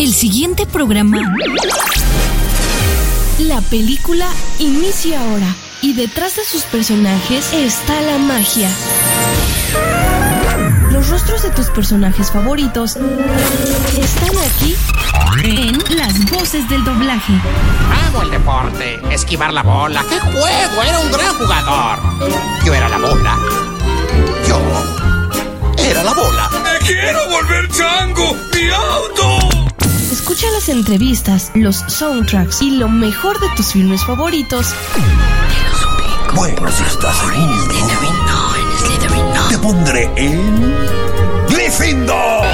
El siguiente programa. La película inicia ahora y detrás de sus personajes está la magia. Los rostros de tus personajes favoritos están aquí en las voces del doblaje. Hago el deporte, esquivar la bola. ¡Qué juego! Era un gran jugador. Yo era la bola. Yo era la bola. ¡Me quiero volver chango! ¡Mi auto! Escucha las entrevistas, los soundtracks y lo mejor de tus filmes favoritos Bueno, si estás seguro, te pondré en Gryffindor.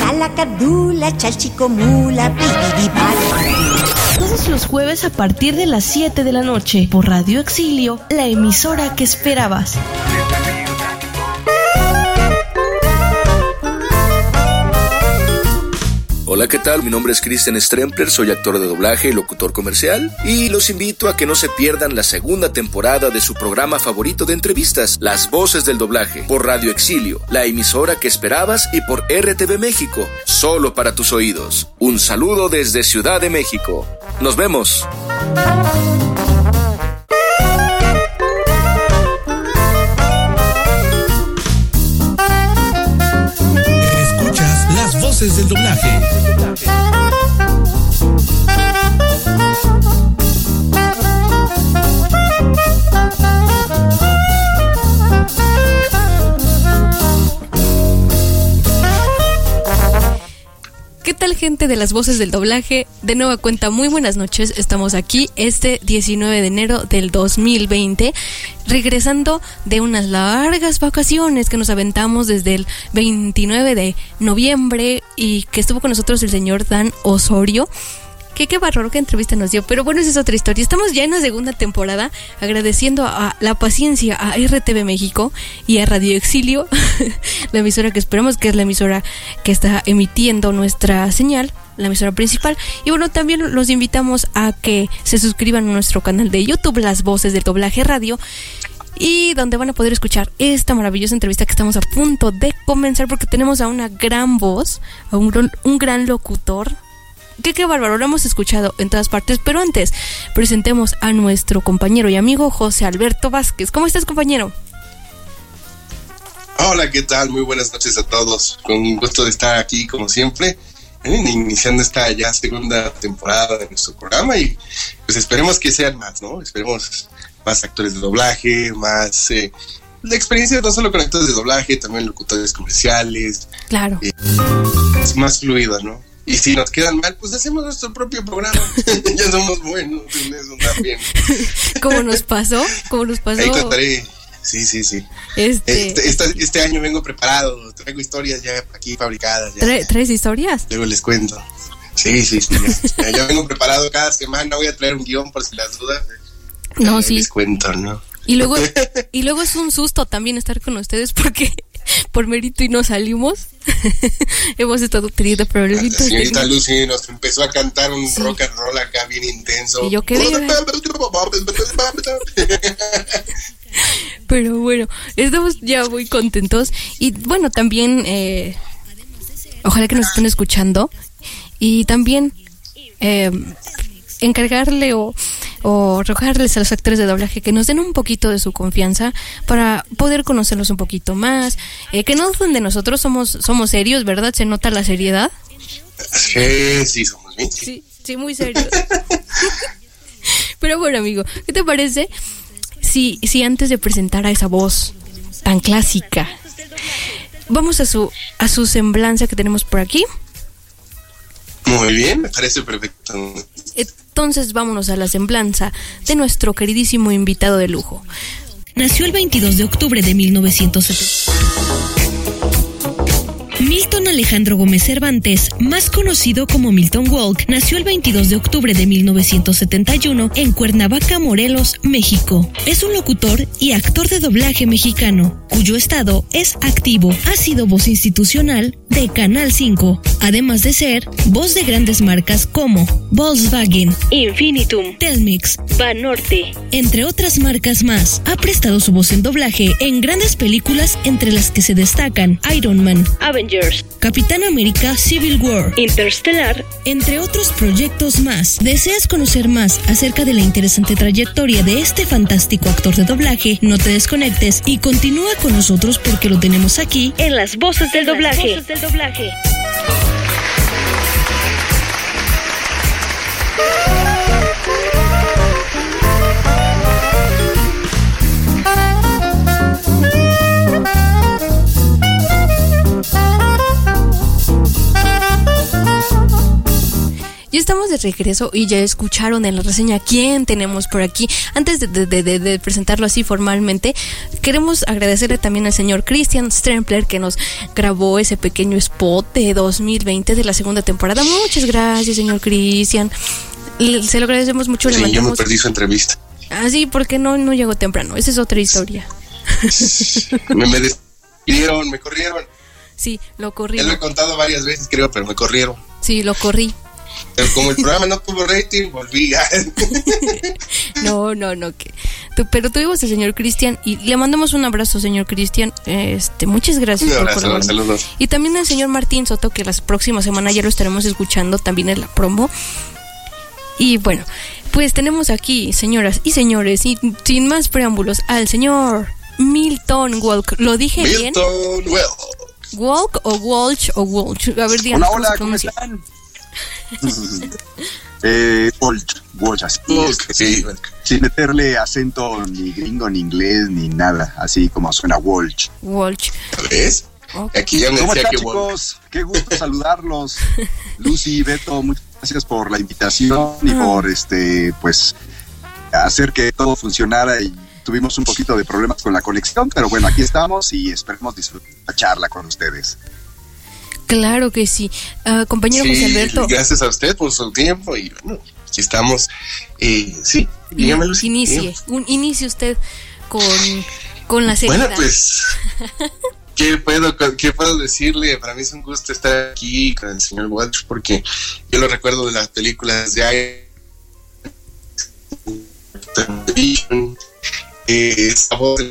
Salacadula, chalchicomula, piribibala. todos los jueves a partir de las 7 de la noche por Radio Exilio, la emisora que esperabas. Hola, ¿qué tal? Mi nombre es Christian Strempler, soy actor de doblaje y locutor comercial y los invito a que no se pierdan la segunda temporada de su programa favorito de entrevistas, Las Voces del Doblaje, por Radio Exilio, la emisora que esperabas y por RTV México, solo para tus oídos. Un saludo desde Ciudad de México. Nos vemos. Voces del doblaje. Gente de las voces del doblaje? De nueva cuenta, muy buenas noches. Estamos aquí este 19 de enero del 2020, regresando de unas largas vacaciones que nos aventamos desde el 29 de noviembre y que estuvo con nosotros el señor Dan Osorio. Que qué bárbaro, qué entrevista nos dio. Pero bueno, esa es otra historia. Estamos ya en la segunda temporada, agradeciendo a la paciencia a RTV México y a Radio Exilio, la emisora que esperamos que es la emisora que está emitiendo nuestra señal, la emisora principal. Y bueno, también los invitamos a que se suscriban a nuestro canal de YouTube, Las Voces del Doblaje Radio. Y donde van a poder escuchar esta maravillosa entrevista que estamos a punto de comenzar porque tenemos a una gran voz, a un, un gran locutor, que qué bárbaro, lo hemos escuchado en todas partes, pero antes presentemos a nuestro compañero y amigo José Alberto Vázquez. ¿Cómo estás, compañero? Hola, ¿qué tal? Muy buenas noches a todos. Con gusto de estar aquí, como siempre, eh, iniciando esta ya segunda temporada de nuestro programa y pues esperemos que sean más, ¿no? Esperemos más actores de doblaje, más eh, la experiencia no solo con actores de doblaje, también locutores comerciales, Claro. es más fluida, ¿no? Y si nos quedan mal, pues hacemos nuestro propio programa. ya somos buenos en eso también. ¿Cómo nos pasó? ¿Cómo nos pasó? Ahí contaré. Sí, sí, sí. Este, Este, este año vengo preparado, traigo historias ya aquí fabricadas. ya. ¿trae- ¿Traes historias? Luego les cuento. Sí, sí, sí. Ya, ya vengo preparado cada semana. Voy a traer un guion por si las dudas. No, sí. Les cuento, ¿no? Y luego, y luego es un susto también estar con ustedes porque por mérito y no salimos. Hemos estado teniendo La problemitas. señorita técnicos. Lucy nos empezó a cantar un Sí. rock and roll acá bien intenso. Y yo quedé- Pero bueno, estamos ya muy contentos. Y bueno, también, eh, ojalá que nos estén escuchando. Y también eh, encargarle o, o rogarles a los actores de doblaje que nos den un poquito de su confianza para poder conocerlos un poquito más. Eh, que no duden de nosotros, somos, somos serios, ¿verdad? Se nota la seriedad. Sí, sí, somos bien. sí. Sí, sí, muy serios. Pero bueno, amigo, ¿qué te parece si, si antes de presentar a esa voz tan clásica, vamos a su, a su semblanza que tenemos por aquí? Muy bien, me parece perfecto. Entonces vámonos a la semblanza de nuestro queridísimo invitado de lujo. Nació el 22 de octubre de 1970. Milton Alejandro Gómez Cervantes, más conocido como Milton Walk, nació el 22 de octubre de 1971 en Cuernavaca, Morelos, México. Es un locutor y actor de doblaje mexicano, cuyo estado es activo. Ha sido voz institucional de Canal 5, además de ser voz de grandes marcas como Volkswagen, Infinitum, Telmex, Banorte, entre otras marcas más. Ha prestado su voz en doblaje en grandes películas entre las que se destacan Iron Man, Avengers Avengers, Capitán América Civil War, Interstellar, entre otros proyectos más. ¿Deseas conocer más acerca de la interesante trayectoria de este fantástico actor de doblaje? No te desconectes y continúa con nosotros porque lo tenemos aquí en las voces del doblaje. Las voces del doblaje. Estamos de regreso y ya escucharon en la reseña quién tenemos por aquí. Antes de, presentarlo así formalmente, queremos agradecerle también al señor Christian Strempler que nos grabó ese pequeño spot de 2020 de la segunda temporada. Muchas gracias, señor Christian. Se lo agradecemos mucho. Sí, yo me perdí su entrevista. Ah, sí, porque no, no llegó temprano. Esa es otra historia. me, me despidieron, me corrieron. Sí, lo corrieron. Ya lo he contado varias veces, creo, pero me corrieron. Sí, lo corrí. Pero como el programa no tuvo rating, volví. no, no, no. Que, pero tuvimos al señor Cristian y le mandamos un abrazo, señor Cristian. Este, muchas gracias por abrazo, saludos. Y también al señor Martín Soto, que la próxima semana ya lo estaremos escuchando también en la promo. Y bueno, pues tenemos aquí, señoras y señores, y sin más preámbulos, al señor Milton Walk. ¿Lo dije bien? Milton Walk. ¿Walk o Walsh o Walsh? A ver, díganos hola, hola, ¿cómo están? eh, así sin meterle acento ni gringo, ni inglés, ni nada, así como suena Walsh. Walsh. ¿Ves? Aquí ya me ¿Cómo están, chicos? Qué gusto saludarlos. Lucy, Beto, muchas gracias por la invitación y por este, pues, hacer que todo funcionara y tuvimos un poquito de problemas con la conexión, pero bueno, aquí estamos y esperemos disfrutar la charla con ustedes. Claro que sí. Uh, compañero José Alberto. Gracias a usted por su tiempo y bueno, aquí estamos. Eh, sí, dígame, Inicie, un, inicie usted con, con la seriedad. Bueno, pues, ¿qué puedo, ¿qué puedo decirle? Para mí es un gusto estar aquí con el señor Walsh porque yo lo recuerdo de las películas de eh, esta voz de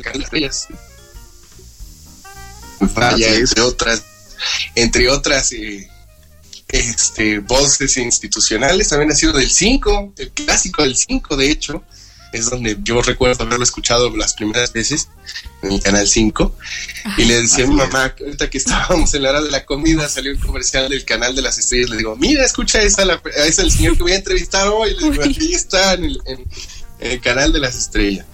Vaya, entre otras entre otras eh, este, voces institucionales. También ha sido del 5, el clásico del 5, de hecho. Es donde yo recuerdo haberlo escuchado las primeras veces en el canal 5. y le decía a mi mamá, ahorita que estábamos en la hora de la comida, salió un comercial del canal de las estrellas. Le digo, mira, escucha esa, la, es el señor que voy a entrevistar hoy. Le digo, aquí está en el, en el canal de las estrellas.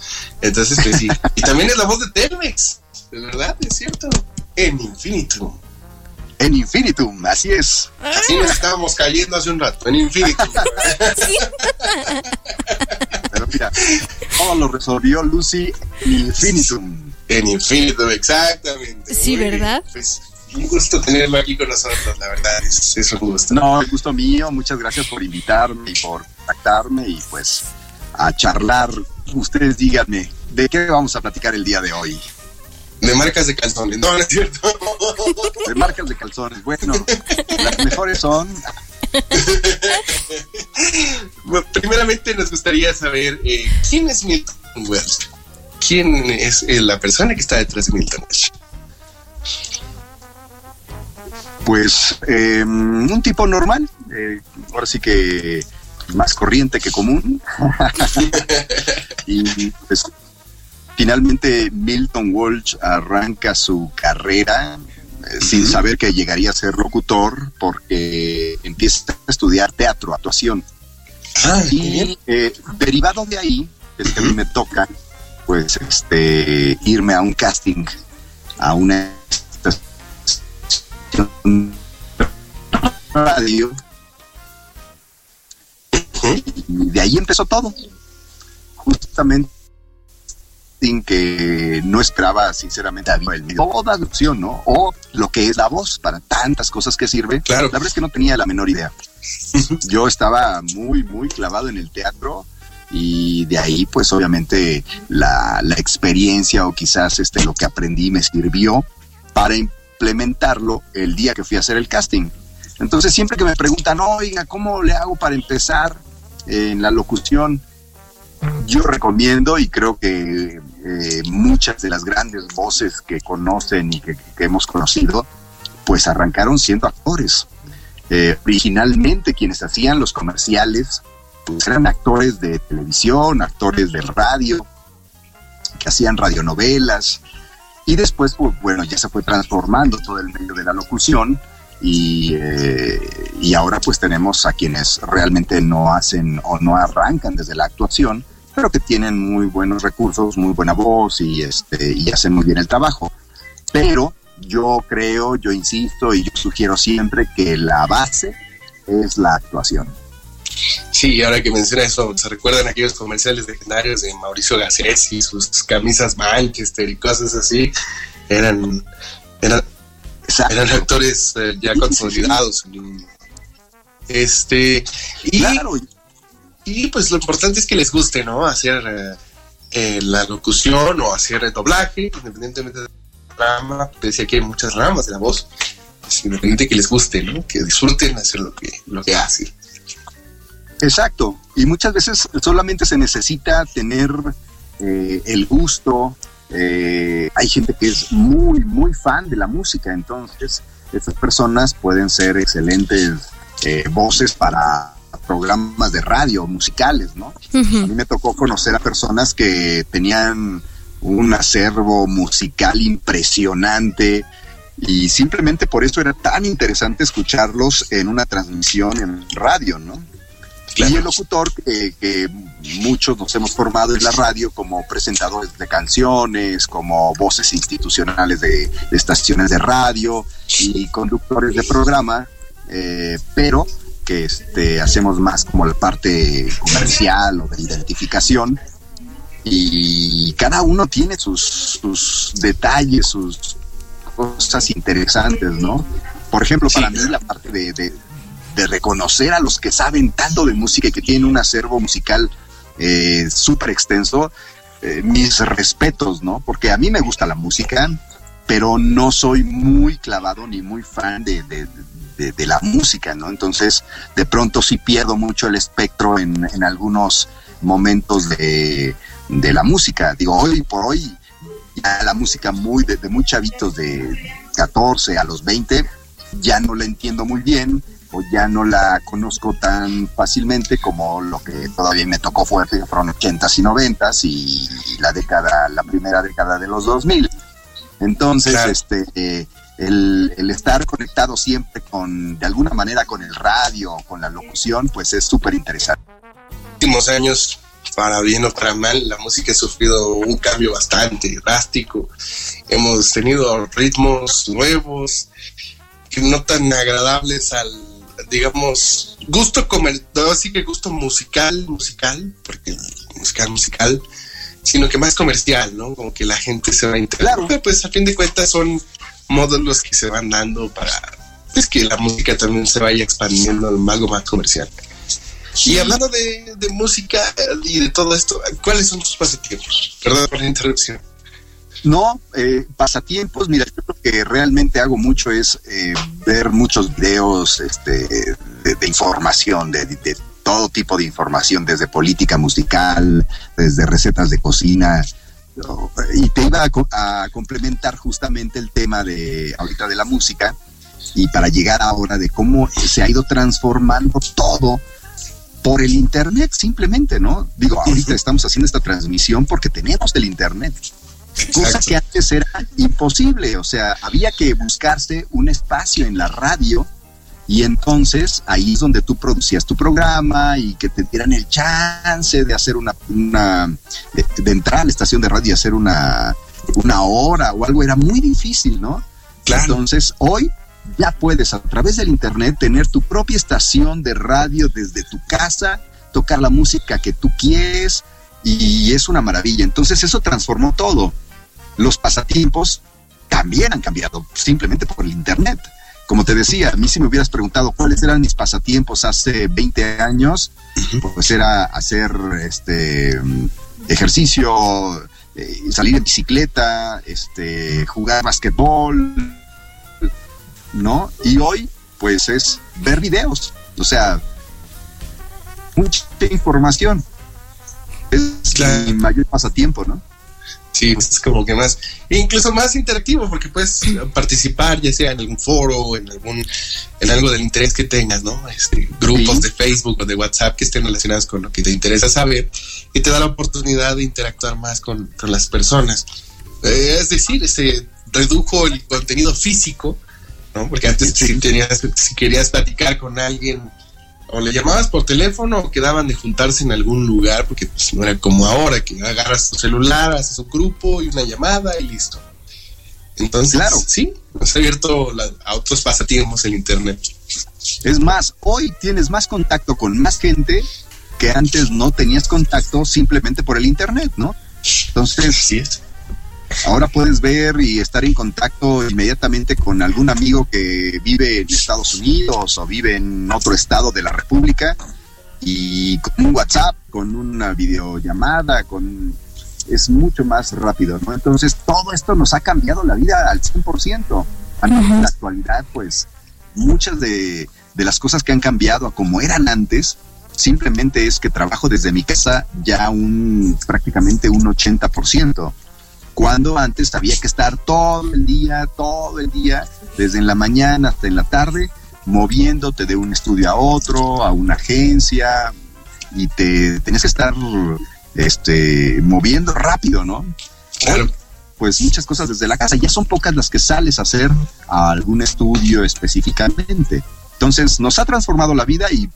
Entonces, pues sí. Y también es la voz de Telmex, de verdad, es cierto. En Infinitum en Infinitum, así es. Así nos estábamos cayendo hace un rato, en Infinitum. Pero mira, todo lo resolvió Lucy en Infinitum. En Infinitum, exactamente. Sí, ¿verdad? Pues un gusto tenerlo aquí con nosotros, la verdad, es, es un gusto. No, el gusto mío, muchas gracias por invitarme y por contactarme y pues a charlar. Ustedes díganme, ¿de qué vamos a platicar el día de hoy? De marcas de calzones, no, no es cierto. De marcas de calzones, bueno, las mejores son. primeramente nos gustaría saber eh, quién es Milton Welsh. ¿Quién es eh, la persona que está detrás de Milton Welsh? Pues em, un tipo normal, eh, ahora sí que más corriente que común. y pues Finalmente, Milton Walsh arranca su carrera eh, sin saber que llegaría a ser locutor porque empieza a estudiar teatro, actuación. Ah, y eh, derivado de ahí, es que a mí me toca, pues, este, irme a un casting, a una radio. Y de ahí empezó todo. Justamente que no esperaba sinceramente a el medio. Toda opción, ¿no? O lo que es la voz para tantas cosas que sirve. Claro. La verdad es que no tenía la menor idea. Yo estaba muy, muy clavado en el teatro y de ahí pues obviamente la, la experiencia o quizás este, lo que aprendí me sirvió para implementarlo el día que fui a hacer el casting. Entonces siempre que me preguntan, oiga, ¿cómo le hago para empezar en la locución? Yo recomiendo y creo que eh, muchas de las grandes voces que conocen y que, hemos conocido, pues arrancaron siendo actores. Eh, originalmente quienes hacían los comerciales pues eran actores de televisión, actores de radio, que hacían radionovelas, y después, pues bueno, ya se fue transformando todo el medio de la locución y, eh, y ahora pues tenemos a quienes realmente no hacen o no arrancan desde la actuación, pero que tienen muy buenos recursos, muy buena voz y, este, y hacen muy bien el trabajo. Pero yo creo, yo insisto y yo sugiero siempre que la base es la actuación. Sí, ahora que menciona eso, ¿se recuerdan aquellos comerciales legendarios de Mauricio Garcés y sus camisas Manchester y cosas así? Eran, eran, eran actores eh, ya consolidados. Este, y, y pues lo importante es que les guste, ¿no? Hacer eh, eh, la locución o hacer el doblaje, independientemente de la rama. Decía que hay muchas ramas de la voz. independientemente que les guste, ¿no? Que disfruten hacer lo que, lo que hacen. Exacto, y muchas veces solamente se necesita tener eh, el gusto. Eh, hay gente que es muy, muy fan de la música, entonces estas personas pueden ser excelentes eh, voces para programas de radio musicales, ¿no? A mí me tocó conocer a personas que tenían un acervo musical impresionante y simplemente por eso era tan interesante escucharlos en una transmisión en radio, ¿no? Y el locutor que muchos nos hemos formado en la radio como presentadores de canciones, como voces institucionales de, estaciones de radio y conductores de programa, eh, pero que este, hacemos más como la parte comercial o de identificación. Y cada uno tiene sus, sus detalles, sus cosas interesantes, ¿no? Por ejemplo, para mí la parte de, de reconocer a los que saben tanto de música y que tienen un acervo musical eh, súper extenso, eh, mis respetos, ¿no? Porque a mí me gusta la música, pero no soy muy clavado ni muy fan de, de, la música, ¿no? Entonces, de pronto sí pierdo mucho el espectro en, en algunos momentos de, la música. Digo, hoy por hoy, ya la música muy de, de muy chavitos de 14 a los 20, ya no la entiendo muy bien ya no la conozco tan fácilmente como lo que todavía me tocó fuerte, fueron 80s y 90s y, la década, la primera década de los 2000. Entonces, este, eh, el, el, estar conectado siempre con, de alguna manera, con el radio, con la locución, pues es súper interesante. Últimos años, para bien o para mal, la música ha sufrido un cambio bastante drástico. Hemos tenido ritmos nuevos, que no tan agradables al digamos, gusto comercial, así que gusto musical, musical, porque musical, musical, sino que más comercial, ¿no? Como que la gente se va a enterar. Claro. pues a fin de cuentas son módulos que se van dando para pues, que la música también se vaya expandiendo en algo más comercial. Y hablando de, de música y de todo esto, ¿cuáles son tus pasatiempos? Perdón por la interrupción. No, eh, pasatiempos, mira, yo lo que realmente hago mucho es eh, ver muchos videos este, de, información, de, todo tipo de información, desde política musical, desde recetas de cocina. Y te iba a, complementar justamente el tema de ahorita de la música y para llegar ahora de cómo se ha ido transformando todo por el internet simplemente, ¿no? Digo, ahorita estamos haciendo esta transmisión porque tenemos el internet cosa que antes era imposible, o sea, había que buscarse un espacio en la radio y entonces ahí es donde tú producías tu programa y que te dieran el chance de hacer una, de, entrar a la estación de radio y hacer una, una hora o algo, era muy difícil, ¿no? Entonces hoy ya puedes a través del internet tener tu propia estación de radio desde tu casa, tocar la música que tú quieres y es una maravilla. Entonces eso transformó todo los pasatiempos también han cambiado simplemente por el Internet. Como te decía, a mí si me hubieras preguntado cuáles eran mis pasatiempos hace 20 años, pues era hacer este ejercicio, eh, salir en bicicleta, este, jugar basquetbol, ¿no? Y hoy, pues es ver videos, o sea, mucha información. Es mi mayor pasatiempo, ¿no? Sí, es como que más, incluso más interactivo, porque puedes participar, ya sea en algún foro, en algún, en algo del interés que tengas, ¿no? Este, grupos de Facebook o de WhatsApp que estén relacionados con lo que te interesa saber y te da la oportunidad de interactuar más con, con las personas. Eh, es decir, se redujo el contenido físico, ¿no? Porque antes si, tenías, si querías platicar con alguien o le llamabas por teléfono o quedaban de juntarse en algún lugar, porque pues, no era como ahora, que agarras tu celular, haces un grupo y una llamada y listo. Entonces, claro. sí, nos ha abierto a otros pasatiempos el Internet. Es más, hoy tienes más contacto con más gente que antes no tenías contacto simplemente por el Internet, ¿no? Entonces, sí es. Ahora puedes ver y estar en contacto inmediatamente con algún amigo que vive en Estados Unidos o vive en otro estado de la República y con un WhatsApp, con una videollamada, con es mucho más rápido, ¿no? Entonces todo esto nos ha cambiado la vida al 100%. En la actualidad, pues muchas de, de las cosas que han cambiado a como eran antes, simplemente es que trabajo desde mi casa ya un prácticamente un 80% cuando antes había que estar todo el día, todo el día, desde en la mañana hasta en la tarde, moviéndote de un estudio a otro, a una agencia, y te tenías que estar este, moviendo rápido, ¿no? Claro. Pues muchas cosas desde la casa, ya son pocas las que sales a hacer a algún estudio específicamente. Entonces nos ha transformado la vida y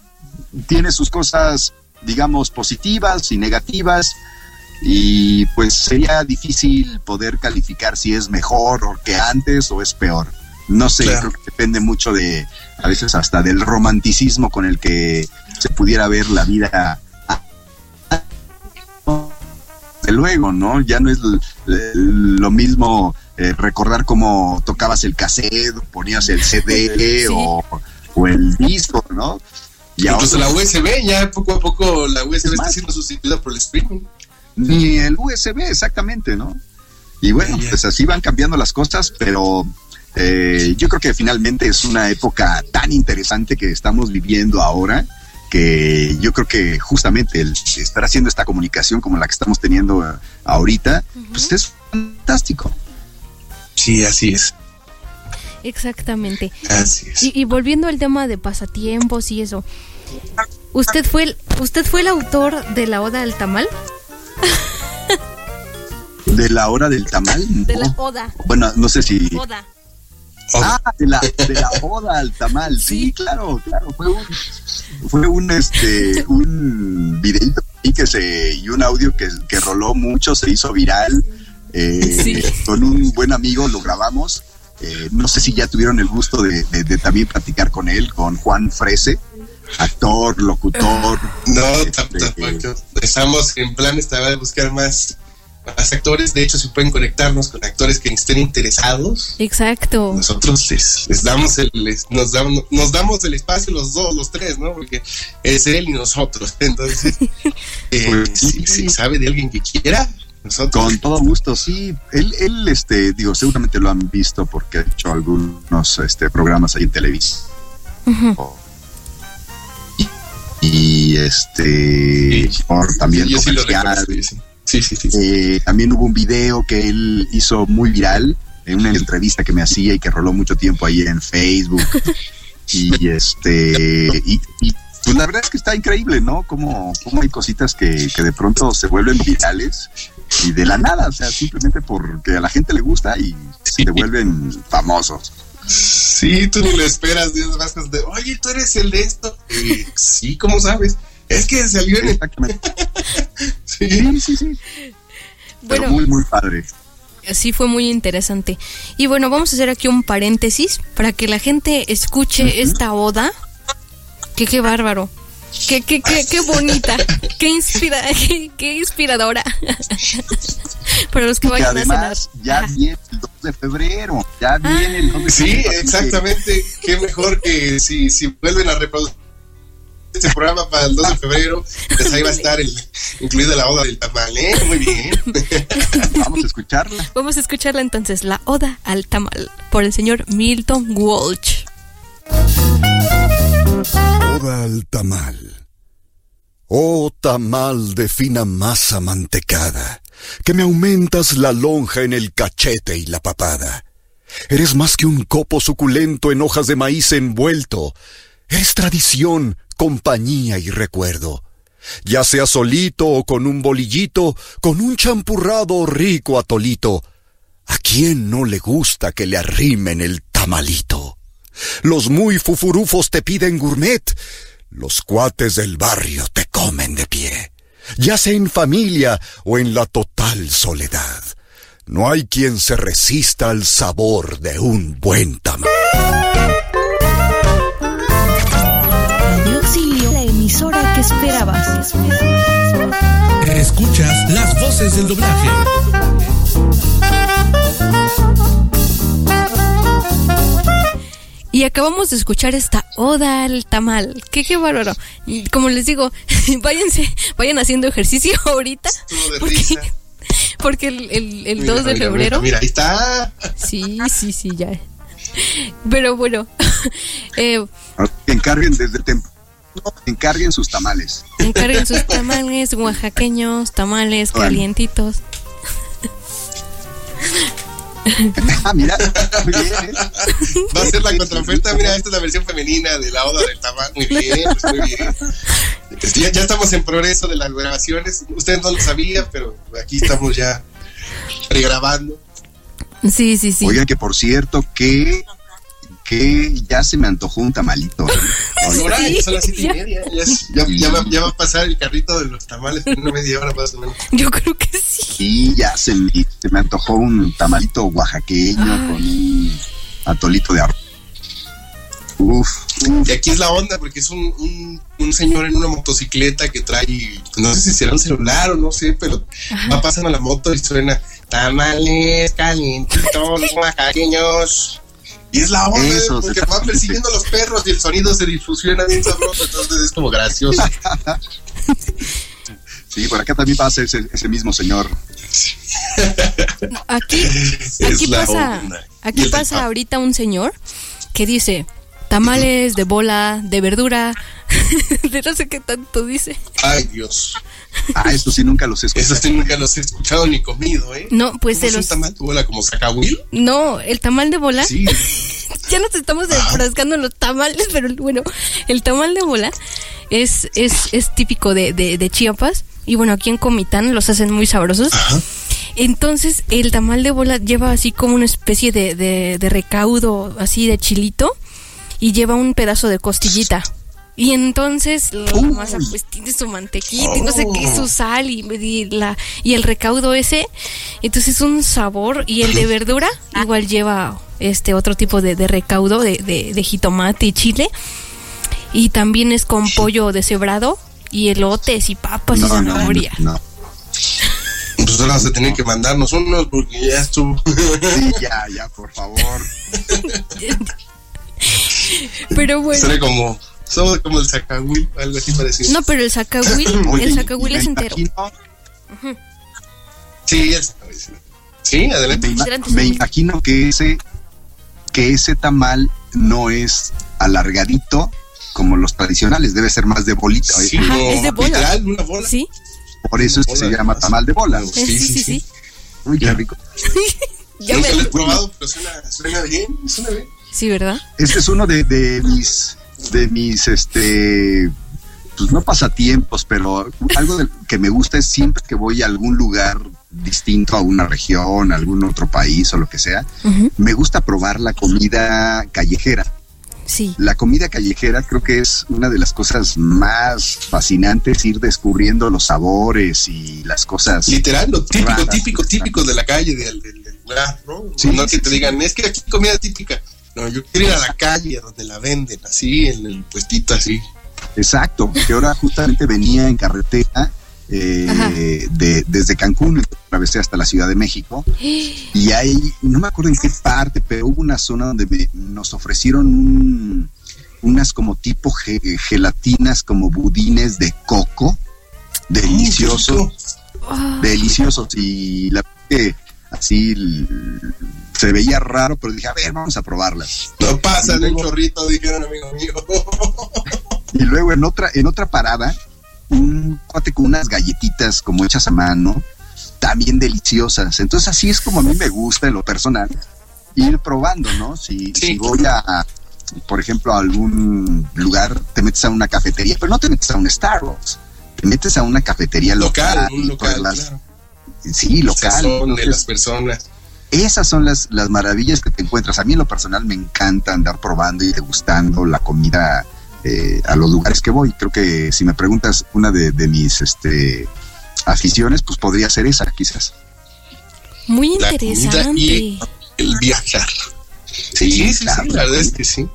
tiene sus cosas, digamos, positivas y negativas y pues sería difícil poder calificar si es mejor o que antes o es peor. No sé, creo que depende mucho de, a veces hasta del romanticismo con el que se pudiera ver la vida. De luego, ¿no? Ya no es lo mismo eh, recordar cómo tocabas el cassette, ponías el CD o, el disco, ¿no? Y Incluso la USB, ya poco a poco la USB está siendo sustituida por el streaming ni el USB exactamente, ¿no? Y bueno, pues así van cambiando las cosas, pero eh, yo creo que finalmente es una época tan interesante que estamos viviendo ahora que yo creo que justamente el estar haciendo esta comunicación como la que estamos teniendo eh, ahorita, pues es fantástico. Sí, así es. Exactamente. Así es. Y, y, volviendo al tema de pasatiempos y eso, ¿usted fue el, usted fue el autor de la Oda al Tamal? ¿De la hora del tamal? De la oda. Bueno, no sé si... Oda. Ah, de la, de la oda al tamal. Sí, claro, claro. Fue un, fue un, este, un videito que se, y un audio que, que roló mucho, se hizo viral. Eh, con un buen amigo lo grabamos. Eh, no sé si ya tuvieron el gusto de, de, también platicar con él, con Juan Frese actor, locutor. No, este, Estamos en plan estaba de buscar más, más actores. De hecho, se pueden conectarnos con actores que estén interesados. Exacto. Nosotros les, damos el, nos, damos, nos damos el espacio los dos, los tres, ¿no? Porque es él y nosotros. Entonces, eh, pues si, sabe de alguien que quiera, nosotros. Con todo gusto, sí. Él, él, este, digo, seguramente lo han visto porque ha hecho algunos este, programas ahí en televisión y este por también comercial. Sí, sí, sí. Eh, también hubo un video que él hizo muy viral en una entrevista que me hacía y que roló mucho tiempo ahí en Facebook. y este y, pues la verdad es que está increíble, ¿no? Como, como hay cositas que, que de pronto se vuelven virales y de la nada, o sea, simplemente porque a la gente le gusta y se vuelven famosos. Sí, tú ni lo esperas, Dios más de, oye, tú eres el de esto. sí, ¿cómo sabes? Es que salió en Exactamente. sí, sí, sí. Bueno, muy, muy padre. Sí, fue muy interesante. Y bueno, vamos a hacer aquí un paréntesis para que la gente escuche esta oda. Que qué bárbaro. Qué, qué, qué, qué bonita. qué, inspira, qué, inspiradora. Para los que vayan además, a Ya viene el 2 de febrero. Ya ah. viene el 2 de febrero. Sí, exactamente. Qué mejor que si, si vuelven a reproducir este programa para el 2 de febrero, pues ahí va a estar el, incluida la oda del tamal, ¿eh? Muy bien. Vamos a escucharla. Vamos a escucharla entonces, la oda al tamal, por el señor Milton Walsh. Oda al tamal. Oh tamal de fina masa mantecada que me aumentas la lonja en el cachete y la papada. Eres más que un copo suculento en hojas de maíz envuelto. Eres tradición, compañía y recuerdo. Ya sea solito o con un bolillito, con un champurrado rico atolito. ¿A quién no le gusta que le arrimen el tamalito? Los muy fufurufos te piden gourmet. Los cuates del barrio te comen de pie. Ya sea en familia o en la total soledad. No hay quien se resista al sabor de un buen tamal. Auxilio, la emisora que esperabas. Escuchas las voces del doblaje. Y acabamos de escuchar esta oda al tamal. Qué, qué bárbaro. Y Como les digo, váyanse, vayan haciendo ejercicio ahorita. Porque, risa. porque el, el, el Mira, 2 de mira, febrero. Mira, ahí está. Sí, sí, sí, ya. Pero bueno, eh, Que encarguen desde temprano, encarguen sus tamales. encarguen sus tamales oaxaqueños, tamales calientitos. Ah, mira, muy bien, ¿eh? Va a ser la contraoferta. Mira, esta es la versión femenina de la Oda del Tamal. Muy bien, pues muy bien. Ya, ya estamos en progreso de las grabaciones. Ustedes no lo sabían, pero aquí estamos ya regrabando. Sí, sí, sí. Oigan, que por cierto, que, que ya se me antojó un tamalito. Ahora Sí, son las siete y ya. media. Ya, es- ya, ya va, ya va a pasar el carrito de los tamales en una media hora más o menos. Yo creo que sí. Sí, ya se me, se me antojó un tamalito oaxaqueño Ay. con un atolito de arroz. Uf, Y aquí es la onda, porque es un, un, un señor en una motocicleta que trae, no sé si será un celular o no sé, pero va pasando la moto y suena tamales calientitos oaxaqueños. Y es la onda, Eso, porque exactamente. va persiguiendo a los perros y el sonido se difusiona bien sabroso, entonces es como gracioso. sí, por acá también pasa ese, ese mismo señor. Aquí, Es aquí la pasa, onda. Aquí pasa ahorita un señor que dice tamales de bola, de verdura, de no sé qué tanto dice. Ay, Dios. Ah, eso sí, nunca los he escuchado. Eso sí nunca los he escuchado ni comido, ¿eh? No, pues ¿Cómo de es un los tamal de bola como sacahuil? no, el tamal de bola. Sí. Ya nos estamos enfrascando en los tamales, pero bueno, el tamal de bola es, es, es típico de, de, de Chiapas. Y bueno, aquí en Comitán los hacen muy sabrosos. Entonces, el tamal de bola lleva así como una especie de, de, de recaudo, así de chilito, y lleva un pedazo de costillita. Y entonces la masa pues tiene su mantequita y no sé qué, su sal y, y la, y el recaudo ese. Entonces es un sabor. Y el de verdura igual lleva este otro tipo de, de recaudo de, de, de jitomate y chile. Y también es con pollo deshebrado y elotes y papas y No, no, no, zanahoria. no. Pues ahora vas a tener que mandarnos unos porque ya estuvo. Sí, ya, ya, por favor. Pero bueno. Será como, somos como el sacahuil, algo así parecido. No, pero el sacahuil, el sacahuil es entero. Sí, sacahuil. sí. Sí, adelante. Me, imagino que ese que ese tamal no es alargadito como los tradicionales, debe ser más de bolita. Sí, Ajá, es de bola. literal, una bola. Sí, Por eso es que se llama tamal de bola. eh, sí, sí, sí. Uy, qué rico. Ya Nunca me- lo he probado, pero suena, suena bien, suena bien. Sí, ¿verdad? Este es uno de, de mis de mis este pues no pasatiempos, pero algo de- que me gusta es siempre que voy a algún lugar distinto a una región, a algún otro país o lo que sea, me gusta probar la comida callejera. Sí. La comida callejera creo que es una de las cosas más fascinantes, ir descubriendo los sabores y las cosas. Literal, lo típico, raras. típico, típico de la calle, del, lugar, ¿no? Sí, no sí, que te sí. digan, es que aquí comida típica. No, yo quiero ir a la calle donde la venden, así, en el puestito así. Exacto, que ahora justamente venía en carretera eh, de, desde Cancún, atravesé hasta la Ciudad de México. Y ahí, no me acuerdo en qué parte, pero hubo una zona donde me- nos ofrecieron un- unas como tipo ge- gelatinas, como budines de coco, deliciosos, Ah, deliciosos. Y la verdad que así se veía raro, pero dije, a ver, vamos a probarlas. No pasa Y un chorrito, dijeron amigo mío. Y luego en otra, en otra parada, un cuate con unas galletitas como hechas a mano, también deliciosas. Entonces así es como a mí me gusta en lo personal ir probando, ¿no? Si, si voy a, por ejemplo, a algún lugar, te metes a una cafetería, pero no te metes a un Starbucks, te metes a una cafetería local. un local, pues, las- claro. Sí, local. Sazón de Entonces, las personas. esas son las, las maravillas que te encuentras. A mí en lo personal me encanta andar probando y degustando la comida eh, a los lugares que voy. Creo que si me preguntas una de, de mis este, aficiones, pues podría ser esa, quizás. Muy La comida interesante. y el viajar. Sí, sí, sí, claro. la verdad es que sí.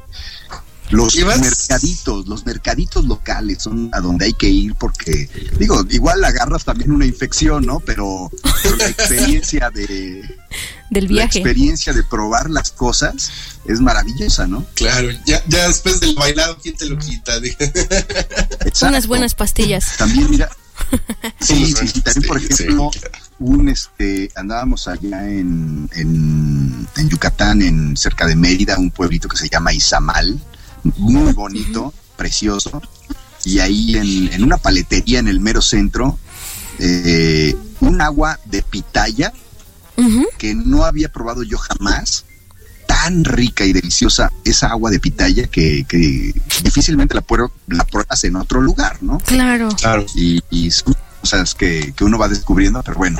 Los mercaditos, los mercaditos locales son a donde hay que ir porque, digo, igual agarras también una infección, ¿no? Pero, pero la experiencia de Del la viaje. experiencia de probar las cosas es maravillosa, ¿no? Claro, ya, ya después del bailado, ¿quién te lo quita? Unas buenas pastillas. También mira, sí, sí, sí, también por Sí, ejemplo, un este andábamos allá en, en, en Yucatán, en cerca de Mérida, un pueblito que se llama Izamal, muy bonito, precioso, y ahí en, en una paletería en el mero centro, eh, un agua de pitaya que no había probado yo jamás, tan rica y deliciosa esa agua de pitaya que, que difícilmente la, puedo- la pruebas en otro lugar, ¿no? Claro. Claro. y, y cosas que, que uno va descubriendo, pero bueno,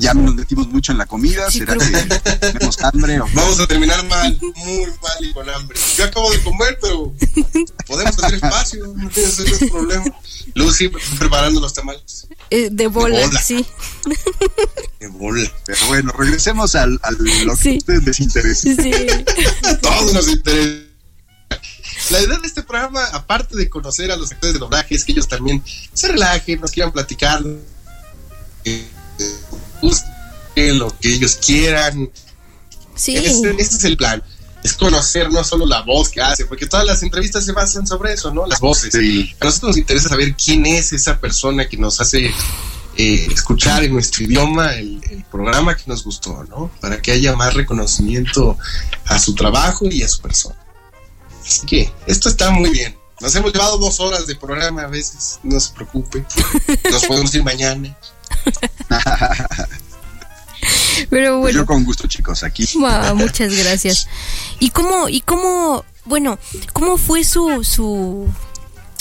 ya nos metimos mucho en la comida, ¿será que tenemos hambre? o- Vamos a terminar mal, muy mal y con hambre. Yo acabo de comer, pero podemos hacer espacio, no tiene ese es el problema. Lucy preparando los tamales Eh, de bola, bola. sí. de bola. Pero bueno, regresemos al, a lo que Sí. a ustedes les interesa. Sí. Todos nos interesa. La idea de este programa, aparte de conocer a los actores de doblaje, es que ellos también se relajen, nos quieran platicar, eh, eh, lo que ellos quieran. Sí. Ese, ese es el plan. Es conocer no solo la voz que hace, porque todas las entrevistas se basan sobre eso, ¿no? Las voces. Sí. A nosotros nos interesa saber quién es esa persona que nos hace eh, escuchar en nuestro idioma el, el programa que nos gustó, ¿no? Para que haya más reconocimiento a su trabajo y a su persona. Así que esto está muy bien. Nos hemos llevado dos horas de programa a veces, no se preocupe. Nos podemos ir mañana. Pero bueno. Yo con gusto, chicos, aquí. Wow, muchas gracias. ¿Y cómo, y cómo, bueno, cómo fue su, su,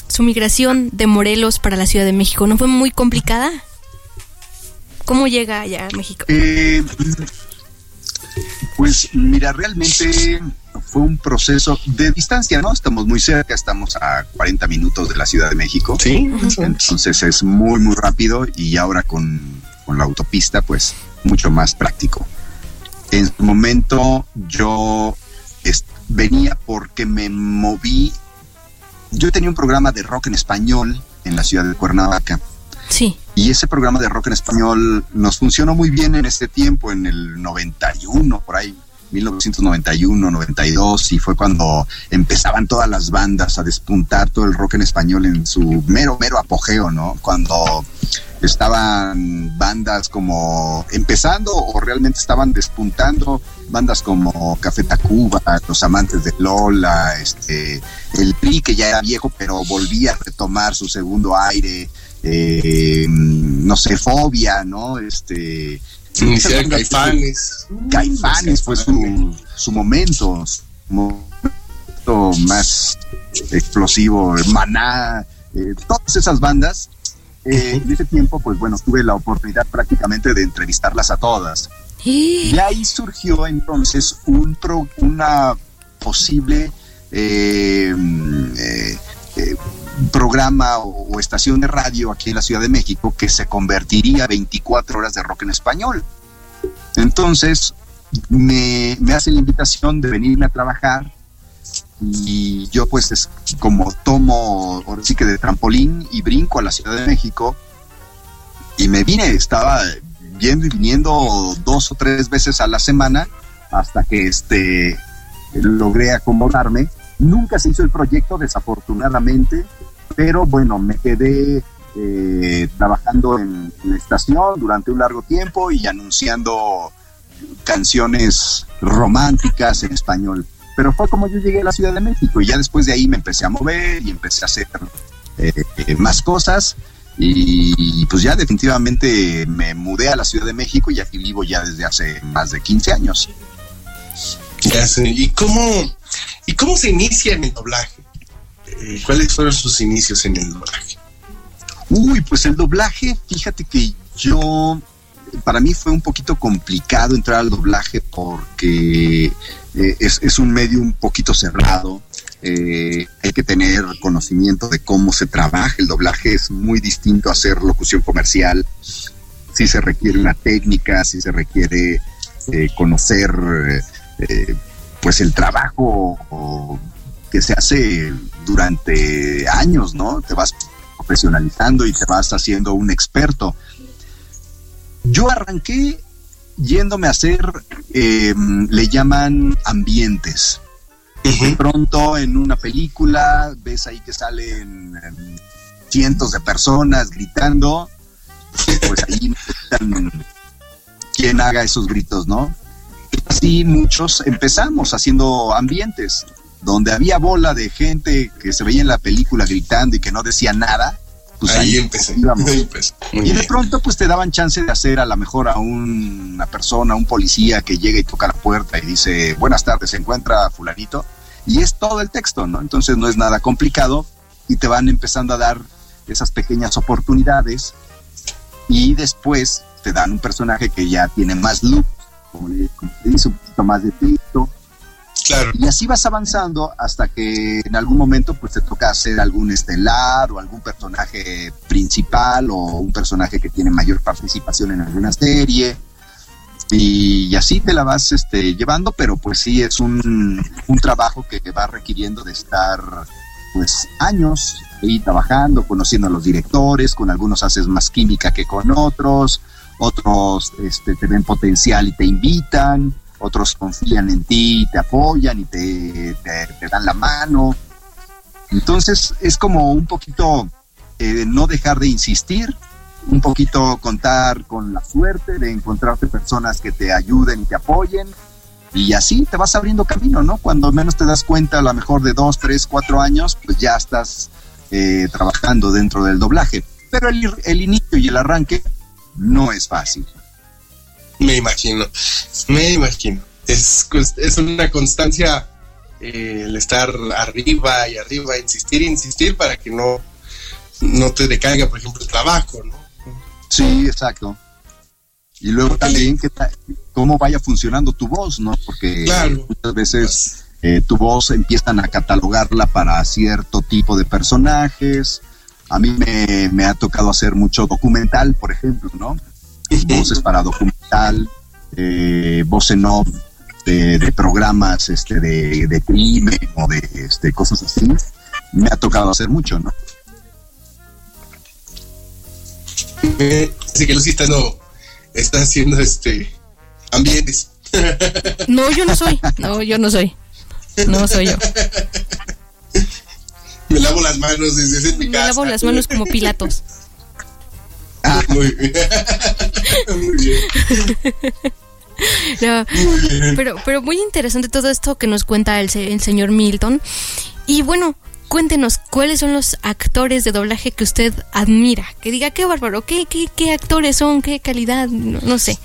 su migración de Morelos para la Ciudad de México? ¿No fue muy complicada? ¿Cómo llega allá a México? Eh, pues mira, realmente fue un proceso de distancia, ¿no? Estamos muy cerca, estamos a 40 minutos de la Ciudad de México. Sí, Entonces es muy, muy rápido y ahora con, con la autopista, pues mucho más práctico. En su momento yo venía porque me moví. Yo tenía un programa de rock en español en la ciudad de Cuernavaca. Sí. Y ese programa de rock en español nos funcionó muy bien en este tiempo, en el 91, por ahí, 1991, 92, y fue cuando empezaban todas las bandas a despuntar todo el rock en español en su mero, mero apogeo, ¿no? Cuando estaban bandas como empezando o realmente estaban despuntando bandas como Café Tacuba, Los Amantes de Lola, este, el PRI que ya era viejo pero volvía a retomar su segundo aire, eh, no sé, Fobia, ¿no? Este, Iniciar Caifanes. Caifanes fue su, su momento, su momento más explosivo, Maná, eh, todas esas bandas. eh, en ese tiempo, pues bueno, tuve la oportunidad prácticamente de entrevistarlas a todas. Y ahí surgió entonces un pro- una posible eh, eh, programa o, estación de radio aquí en la Ciudad de México que se convertiría a 24 horas de rock en español. Entonces me, me hace la invitación de venirme a trabajar y yo pues es como tomo ahora que de trampolín y brinco a la Ciudad de México y me vine, estaba yendo y viniendo dos o tres veces a la semana hasta que este logré acomodarme. Nunca se hizo el proyecto, desafortunadamente, pero bueno, me quedé eh, trabajando en, la estación durante un largo tiempo y anunciando canciones románticas en español. Pero fue como yo llegué a la Ciudad de México y ya después de ahí me empecé a mover y empecé a hacer eh, eh, más cosas Y pues ya definitivamente me mudé a la Ciudad de México y aquí vivo ya desde hace más de 15 años. ¿Y cómo, ¿Y cómo se inicia en el doblaje? Eh, ¿Cuáles fueron sus inicios en el doblaje? Uy, pues el doblaje, fíjate que yo, para mí fue un poquito complicado entrar al doblaje porque eh, es, un medio un poquito cerrado. Eh, hay que tener conocimiento de cómo se trabaja. El doblaje es muy distinto a hacer locución comercial. Si se requiere una técnica, si se requiere eh, conocer pues el trabajo que se hace durante años, ¿no? Te vas profesionalizando y te vas haciendo un experto. Yo arranqué yéndome a hacer, le llaman ambientes. De pronto en una película ves ahí que salen cientos de personas gritando, pues ahí necesitan quien haga esos gritos, ¿no? Así muchos empezamos haciendo ambientes donde había bola de gente que se veía en la película gritando y que no decía nada. Pues ahí, empecé. y de pronto pues te daban chance de hacer a lo mejor a una persona, un policía que llega y toca la puerta y dice, buenas tardes, se encuentra fulanito. Y es todo el texto, ¿no? Entonces no es nada complicado y te van empezando a dar esas pequeñas oportunidades y después te dan un personaje que ya tiene más look, como le dice, un poquito más de texto. Claro. Y así vas avanzando hasta que en algún momento pues te toca hacer algún estelar o algún personaje principal o un personaje que tiene mayor participación en alguna serie y, así te la vas este, llevando, pero pues sí es un, un trabajo que va requiriendo de estar pues años ahí trabajando, conociendo a los directores, con algunos haces más química que con otros, otros este, te ven potencial y te invitan, otros confían en ti, te apoyan y te, dan la mano. Entonces es como un poquito eh, no dejar de insistir, un poquito contar con la suerte de encontrarte personas que te ayuden y te apoyen. Y así te vas abriendo camino, ¿no? Cuando menos te das cuenta, a lo mejor de dos, tres, cuatro años, pues ya estás eh, trabajando dentro del doblaje. Pero el inicio y el arranque no es fácil. Me imagino, me imagino. Es, es una constancia eh, el estar arriba y arriba, insistir insistir para que no, no te decaiga, por ejemplo, el trabajo, ¿no? Sí, exacto. Y luego también que cómo vaya funcionando tu voz, ¿no? Porque muchas veces eh, tu voz empiezan a catalogarla para cierto tipo de personajes. A mí me, ha tocado hacer mucho documental, por ejemplo, ¿no? Voces para documental, eh, voz en off de, programas este, de, de crimen o de este, cosas así. Me ha tocado hacer mucho, ¿no? Así que Lucy está, no, está haciendo este ambientes. No, yo no soy. No, yo no soy. No soy yo. Me lavo las manos desde mi casa. Me lavo las manos como Pilatos. Ah, muy bien. muy bien. No, Pero, pero muy interesante todo esto que nos cuenta el, el señor Milton. Y bueno, cuéntenos cuáles son los actores de doblaje que usted admira. Que diga, qué bárbaro, qué, qué, actores son, qué calidad, no, sé.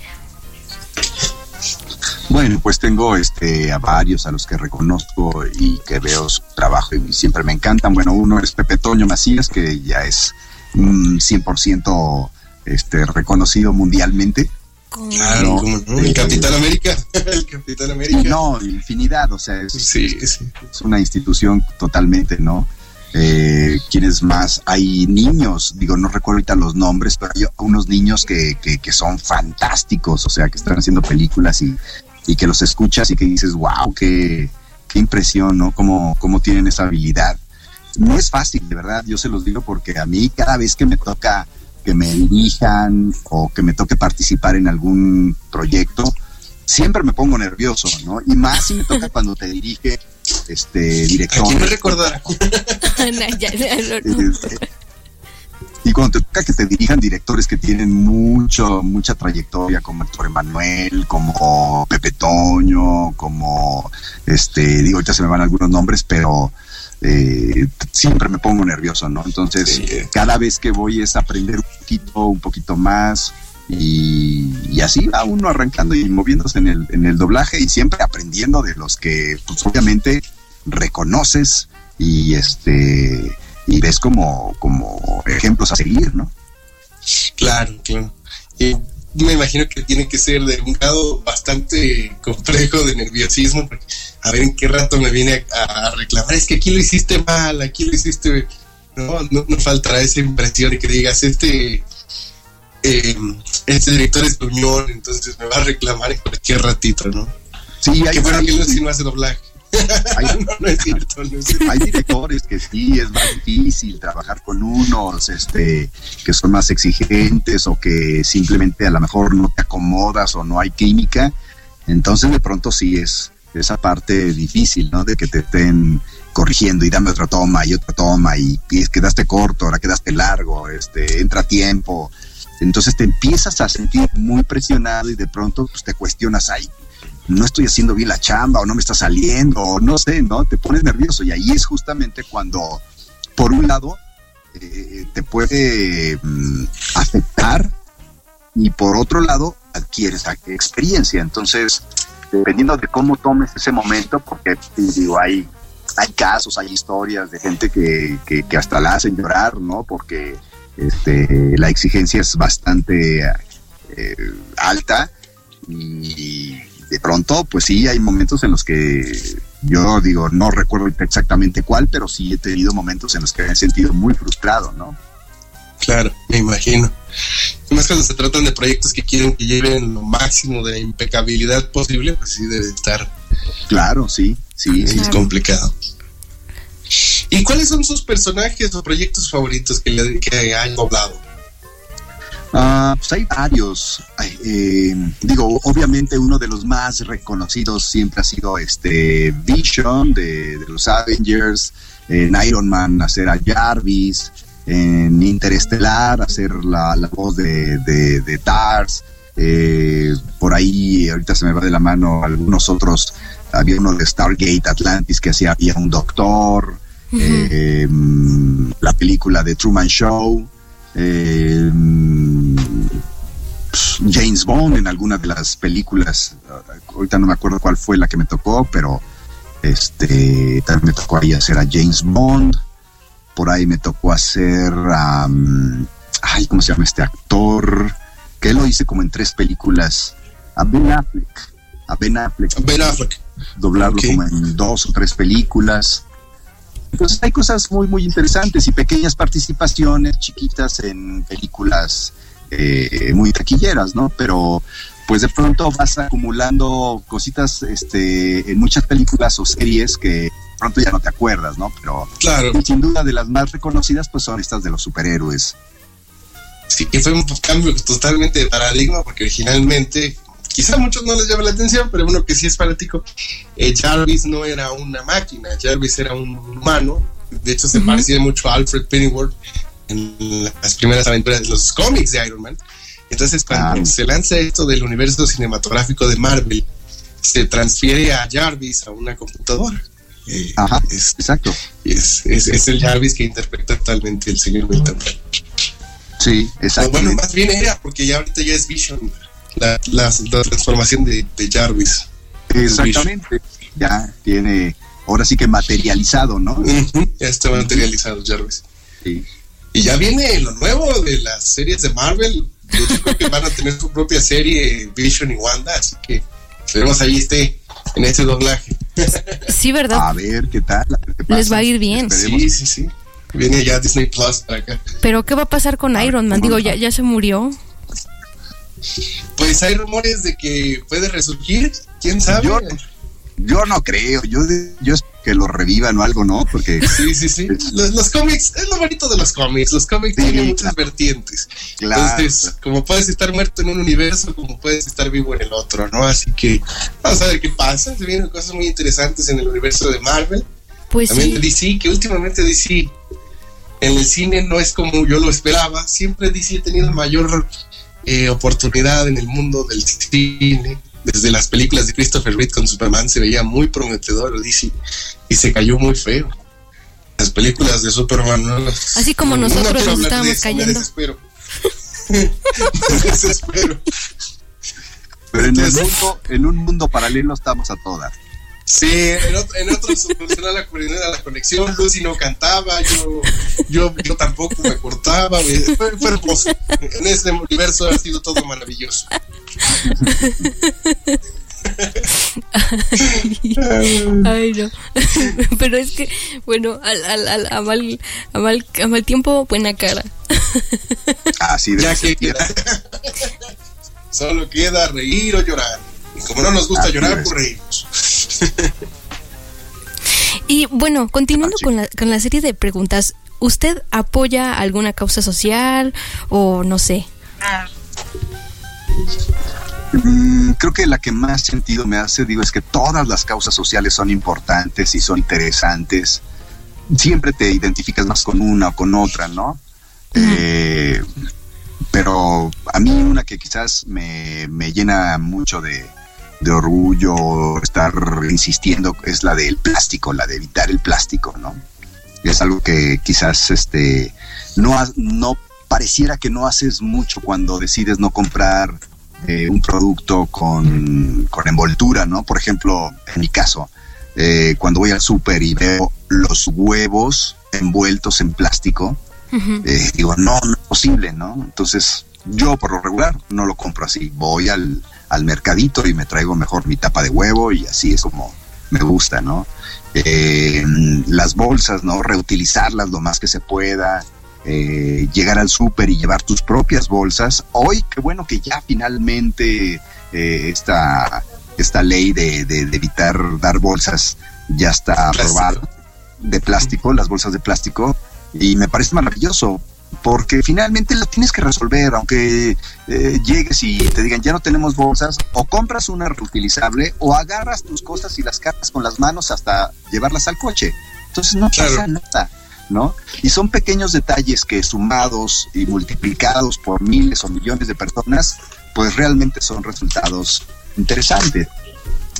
Bueno, pues tengo este a varios a los que reconozco y que veo su trabajo y siempre me encantan. Bueno, uno es Pepe Toño Macías, que ya es 100% este, reconocido mundialmente. Claro, el Capitán América. el Capitán América. No, infinidad, o sea, es, una institución totalmente, ¿no? Eh, ¿Quiénes más? Hay niños, digo, no recuerdo ahorita los nombres, pero hay unos niños que, que, son fantásticos, o sea, que están haciendo películas y, y que los escuchas y que dices, wow, qué, qué impresión, ¿no? Cómo, cómo tienen esa habilidad. No es fácil, de verdad, yo se los digo porque a mí cada vez que me toca que me dirijan o que me toque participar en algún proyecto, siempre me pongo nervioso, ¿no? Y más si me toca cuando te dirige este director. quién me recordará? Este, y cuando te toca que te dirijan directores que tienen mucho, mucha trayectoria, como Héctor Emanuel, como Pepe Toño, como este, digo, ahorita se me van algunos nombres, pero eh, siempre me pongo nervioso, ¿no? Entonces, cada vez que voy es aprender un poquito, un poquito más, y, así va uno arrancando y moviéndose en el, en el doblaje y siempre aprendiendo de los que pues obviamente reconoces y este y ves como, como ejemplos a seguir, ¿no? Claro, claro. Y me imagino que tiene que ser de un grado bastante complejo de nerviosismo, a ver en qué rato me viene a, reclamar, es que aquí lo hiciste mal, aquí lo hiciste, no, no, no faltará esa impresión de que digas, este eh, este director es Unión, entonces me va a reclamar en cualquier ratito, ¿no? Sí, hay, bueno que no, no hace doblaje. Hay, directores que sí es más difícil trabajar con unos este que son más exigentes o que simplemente a lo mejor no te acomodas o no hay química. Entonces de pronto sí es esa parte difícil no de que te estén corrigiendo y dame otra toma y otra toma y, y quedaste corto ahora quedaste largo este entra tiempo. Entonces te empiezas a sentir muy presionado y de pronto pues, te cuestionas, ahí no estoy haciendo bien la chamba o no me está saliendo o no sé, ¿no? Te pones nervioso y ahí es justamente cuando, por un lado, eh, te puede mm, afectar y por otro lado, adquieres experiencia. Entonces, dependiendo de cómo tomes ese momento, porque digo, hay, hay casos, hay historias de gente que, que, hasta la hacen llorar, ¿no? Porque este, la exigencia es bastante eh, alta y de pronto, pues sí, hay momentos en los que yo digo, no recuerdo exactamente cuál, pero sí he tenido momentos en los que me he sentido muy frustrado, ¿no? Claro, me imagino. Más cuando se tratan de proyectos que quieren que lleven lo máximo de impecabilidad posible, pues sí debe estar. Claro, sí, sí, sí. Es complicado. ¿Y cuáles son sus personajes o proyectos favoritos que, le, que hayan doblado? Ah, pues hay varios. Eh, digo, obviamente uno de los más reconocidos siempre ha sido este Vision de, los Avengers, en Iron Man hacer a Jarvis, en Interestelar hacer la, voz de, de, Tars. Eh, por ahí ahorita se me va de la mano algunos otros. Había uno de Stargate Atlantis que hacía había un doctor. Eh, la película de Truman Show, eh, James Bond en alguna de las películas, ahorita no me acuerdo cuál fue la que me tocó, pero este también me tocó ahí hacer a James Bond, por ahí me tocó hacer a, ay, ¿cómo se llama este actor? Que lo hice como en tres películas, a Ben Affleck, a Ben Affleck, ben Affleck. doblarlo como en dos o tres películas. Entonces hay cosas muy, muy interesantes y pequeñas participaciones chiquitas en películas eh, muy taquilleras, ¿no? Pero pues de pronto vas acumulando cositas este, en muchas películas o series que pronto ya no te acuerdas, ¿no? Pero claro. sin duda de las más reconocidas pues son estas de los superhéroes. Sí, que fue un cambio totalmente de paradigma porque originalmente quizá a muchos no les llama la atención, pero uno que sí es fanático, eh, Jarvis no era una máquina, Jarvis era un humano, de hecho se parecía mucho a Alfred Pennyworth en las primeras aventuras de los cómics de Iron Man. Entonces cuando se lanza esto del universo cinematográfico de Marvel, se transfiere a Jarvis a una computadora. Eh, Ajá, es, exacto. Es, es, el Jarvis que interpreta totalmente el señor Milton. Sí, exacto. Bueno, más bien era, porque ya ahorita ya es Vision la, la, transformación de, Jarvis. Exactamente. Ya tiene, ahora sí que materializado, ¿no? ya está materializado Jarvis. Y ya viene lo nuevo de las series de Marvel. Yo creo que van a tener su propia serie Vision y Wanda, así que esperemos ahí esté en ese doblaje. Sí, ¿verdad? A ver qué tal. Les va a ir bien. Sí, sí, sí. Viene ya Disney Plus para acá. Pero ¿qué va a pasar con Iron Man? Digo, ya, ya se murió. Pues hay rumores de que puede resurgir, quién sabe. Yo, no creo, yo, yo que lo revivan o algo, ¿no? Porque sí, sí, sí. Los, cómics, es lo bonito de los cómics. Los cómics tienen muchas vertientes. Entonces, como puedes estar muerto en un universo, como puedes estar vivo en el otro, ¿no? Así que vamos a ver qué pasa. Se vienen cosas muy interesantes en el universo de Marvel. Pues También de DC, que últimamente DC en el cine no es como yo lo esperaba. Siempre DC ha tenido mayor eh, oportunidad en el mundo del cine. Desde las películas de Christopher Reeve con Superman se veía muy prometedor DC y se cayó muy feo. las películas de Superman. ¿no? Así como No, no nosotros nos estábamos eso, me cayendo. desespero. Me desespero. Pero en, el mundo, en un mundo paralelo estamos a todas. Sí, en, ot- en otros funcionaba la, coordinada, la conexión, Lucy no cantaba, yo, yo, yo tampoco me cortaba, fue, hermoso. En este universo ha sido todo maravilloso. Ay, no. Pero es que, bueno, al, al, al- a, mal, a, mal, a mal tiempo, buena cara. Así de Ya que queda. Solo queda reír o llorar. Y como no nos gusta Así llorar, es. pues reímos. Y bueno, continuando con la, con la serie de preguntas, ¿usted apoya alguna causa social o no sé? Mm, creo que la que más sentido me hace, digo, es que todas las causas sociales son importantes y son interesantes. Siempre te identificas más con una o con otra, ¿no? Eh, pero a mí una que quizás me, me llena mucho de, de orgullo estar insistiendo es la del plástico, la de evitar el plástico, ¿no? Es algo que quizás este no, no pareciera que no haces mucho cuando decides no comprar eh, un producto con, con envoltura, ¿no? Por ejemplo, en mi caso, eh, cuando voy al súper y veo los huevos envueltos en plástico, eh, digo, no, no es posible, ¿no? Entonces, yo por lo regular no lo compro así. Voy al, al mercadito y me traigo mejor mi tapa de huevo y así es como me gusta, ¿no? Eh, las bolsas, ¿no? Reutilizarlas lo más que se pueda. eh, llegar al súper y llevar tus propias bolsas. Hoy, qué bueno que ya finalmente eh, esta, esta ley de, de- de evitar dar bolsas ya está aprobada de plástico, las bolsas de plástico, y me parece maravilloso, porque finalmente lo tienes que resolver, aunque eh, llegues y te digan ya no tenemos bolsas, o compras una reutilizable, o agarras tus cosas y las cargas con las manos hasta llevarlas al coche. Entonces no pasa nada, ¿no? Y son pequeños detalles que sumados y multiplicados por miles o millones de personas, pues realmente son resultados interesantes.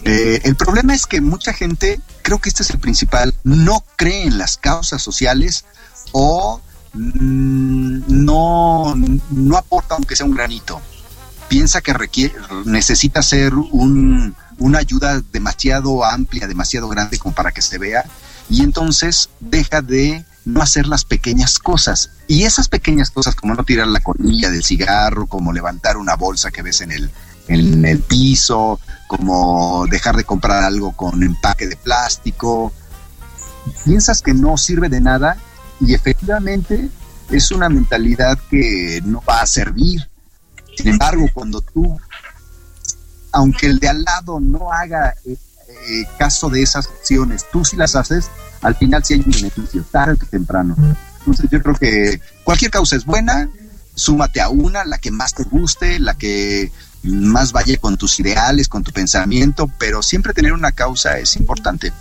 Eh, el problema es que mucha gente, creo que este es el principal, no cree en las causas sociales o no, no aporta aunque sea un granito. Piensa que requiere, necesita ser un, una ayuda demasiado amplia, demasiado grande como para que se vea, y entonces deja de no hacer las pequeñas cosas. Y esas pequeñas cosas, como no tirar la colilla del cigarro, como levantar una bolsa que ves en el, en el piso, como dejar de comprar algo con empaque de plástico. Piensas que no sirve de nada y efectivamente es una mentalidad que no va a servir. Sin embargo, cuando tú, aunque el de al lado no haga eh, eh, caso de esas acciones, tú sí las haces, al final sí hay un beneficio, tarde que temprano. Entonces yo creo que cualquier causa es buena, súmate a una, la que más te guste, la que más vaya con tus ideales, con tu pensamiento, pero siempre tener una causa es importante.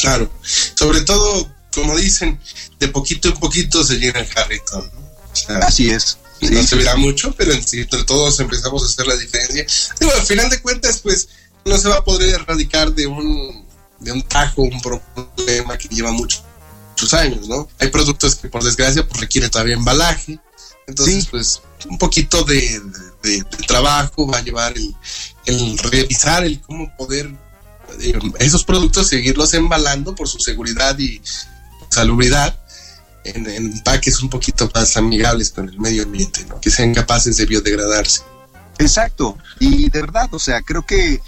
Claro. Sobre todo, como dicen, de poquito en poquito se llena el carrito. ¿no? O sea, Así es. no se verá mucho, pero entre todos empezamos a hacer la diferencia. Digo, al final de cuentas, pues no se va a poder erradicar de un, de un tajo un problema que lleva mucho- muchos años, ¿no? Hay productos que por desgracia pues, requieren todavía embalaje. Entonces, pues un poquito de, de- de trabajo va a llevar el, el revisar el cómo poder eh, esos productos seguirlos embalando por su seguridad y salubridad en, en empaques un poquito más amigables con el medio ambiente, que sean capaces de biodegradarse. Exacto. Y de verdad, o sea, creo que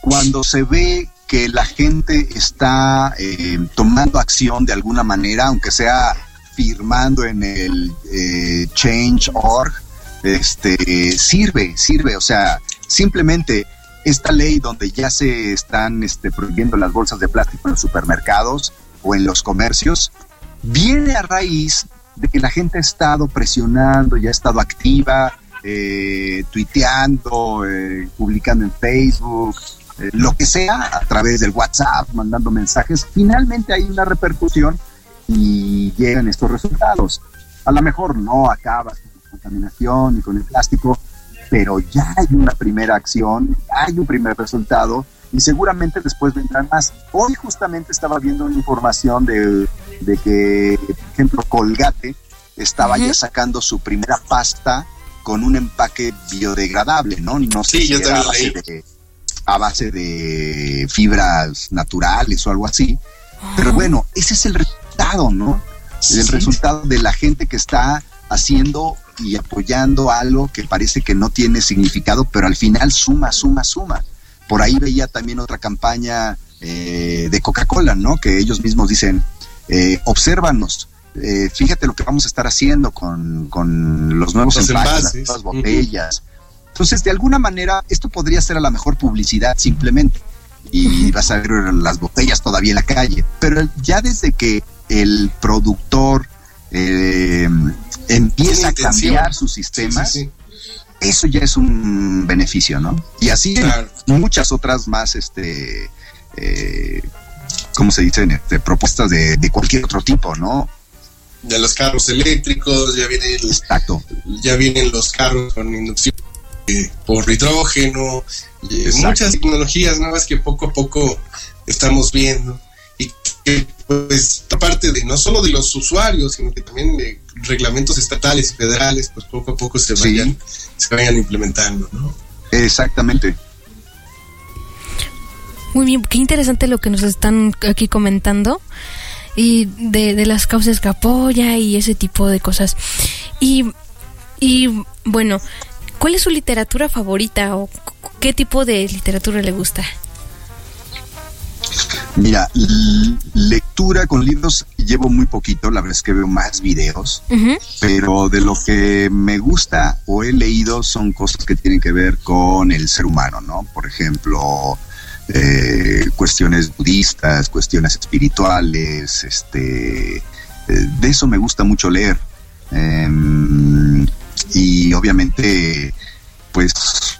cuando se ve que la gente está eh, tomando acción de alguna manera, aunque sea firmando en el eh, change.org, este, sirve, sirve. O sea, simplemente esta ley donde ya se están este, prohibiendo las bolsas de plástico en los supermercados o en los comercios, viene a raíz de que la gente ha estado presionando, ya ha estado activa, eh, tuiteando, eh, publicando en Facebook, eh, lo que sea, a través del WhatsApp, mandando mensajes. Finalmente hay una repercusión y llegan estos resultados. A lo mejor no acabas con la contaminación y con el plástico, pero ya hay una primera acción, hay un primer resultado y seguramente después vendrán más. Hoy justamente estaba viendo una información de, de que, por ejemplo, Colgate estaba ya sacando su primera pasta con un empaque biodegradable, ¿no? No sé Sí, si yo era a base, de, a base de fibras naturales o algo así. Pero bueno, ese es el resultado, ¿no? El resultado de la gente que está haciendo y apoyando algo que parece que no tiene significado, pero al final suma, suma, suma. Por ahí veía también otra campaña eh, de Coca-Cola, ¿no? Que ellos mismos dicen, eh, obsérvanos, eh, fíjate lo que vamos a estar haciendo con, con los nuevos Los empaques, las envases. nuevas botellas. Entonces, de alguna manera, esto podría ser a la mejor publicidad simplemente. Y vas a ver las botellas todavía en la calle. Pero ya desde que el productor eh, empieza a cambiar sus sistemas, Sí, sí, eso ya es un beneficio, ¿no? Y así Claro. muchas otras más, este, eh, ¿cómo se dicen? Este, propuestas de, de cualquier otro tipo, ¿no? De los carros eléctricos, ya viene el- Exacto. ya vienen los carros con inducción por hidrógeno, Exacto. muchas tecnologías nuevas que poco a poco estamos viendo y que pues aparte de no solo de los usuarios, sino que también de reglamentos estatales y federales, pues poco a poco se Sí. Se vayan implementando, ¿no? Exactamente. Muy bien, qué interesante lo que nos están aquí comentando y de, de las causas que apoya y ese tipo de cosas. Y, y bueno, ¿cuál es su literatura favorita o qué tipo de literatura le gusta? Mira, lectura con libros llevo muy poquito, la verdad es que veo más videos, pero de lo que me gusta o he leído son cosas que tienen que ver con el ser humano, ¿no? Por ejemplo, eh, cuestiones budistas, cuestiones espirituales, este, eh, de eso me gusta mucho leer. Em, y obviamente, pues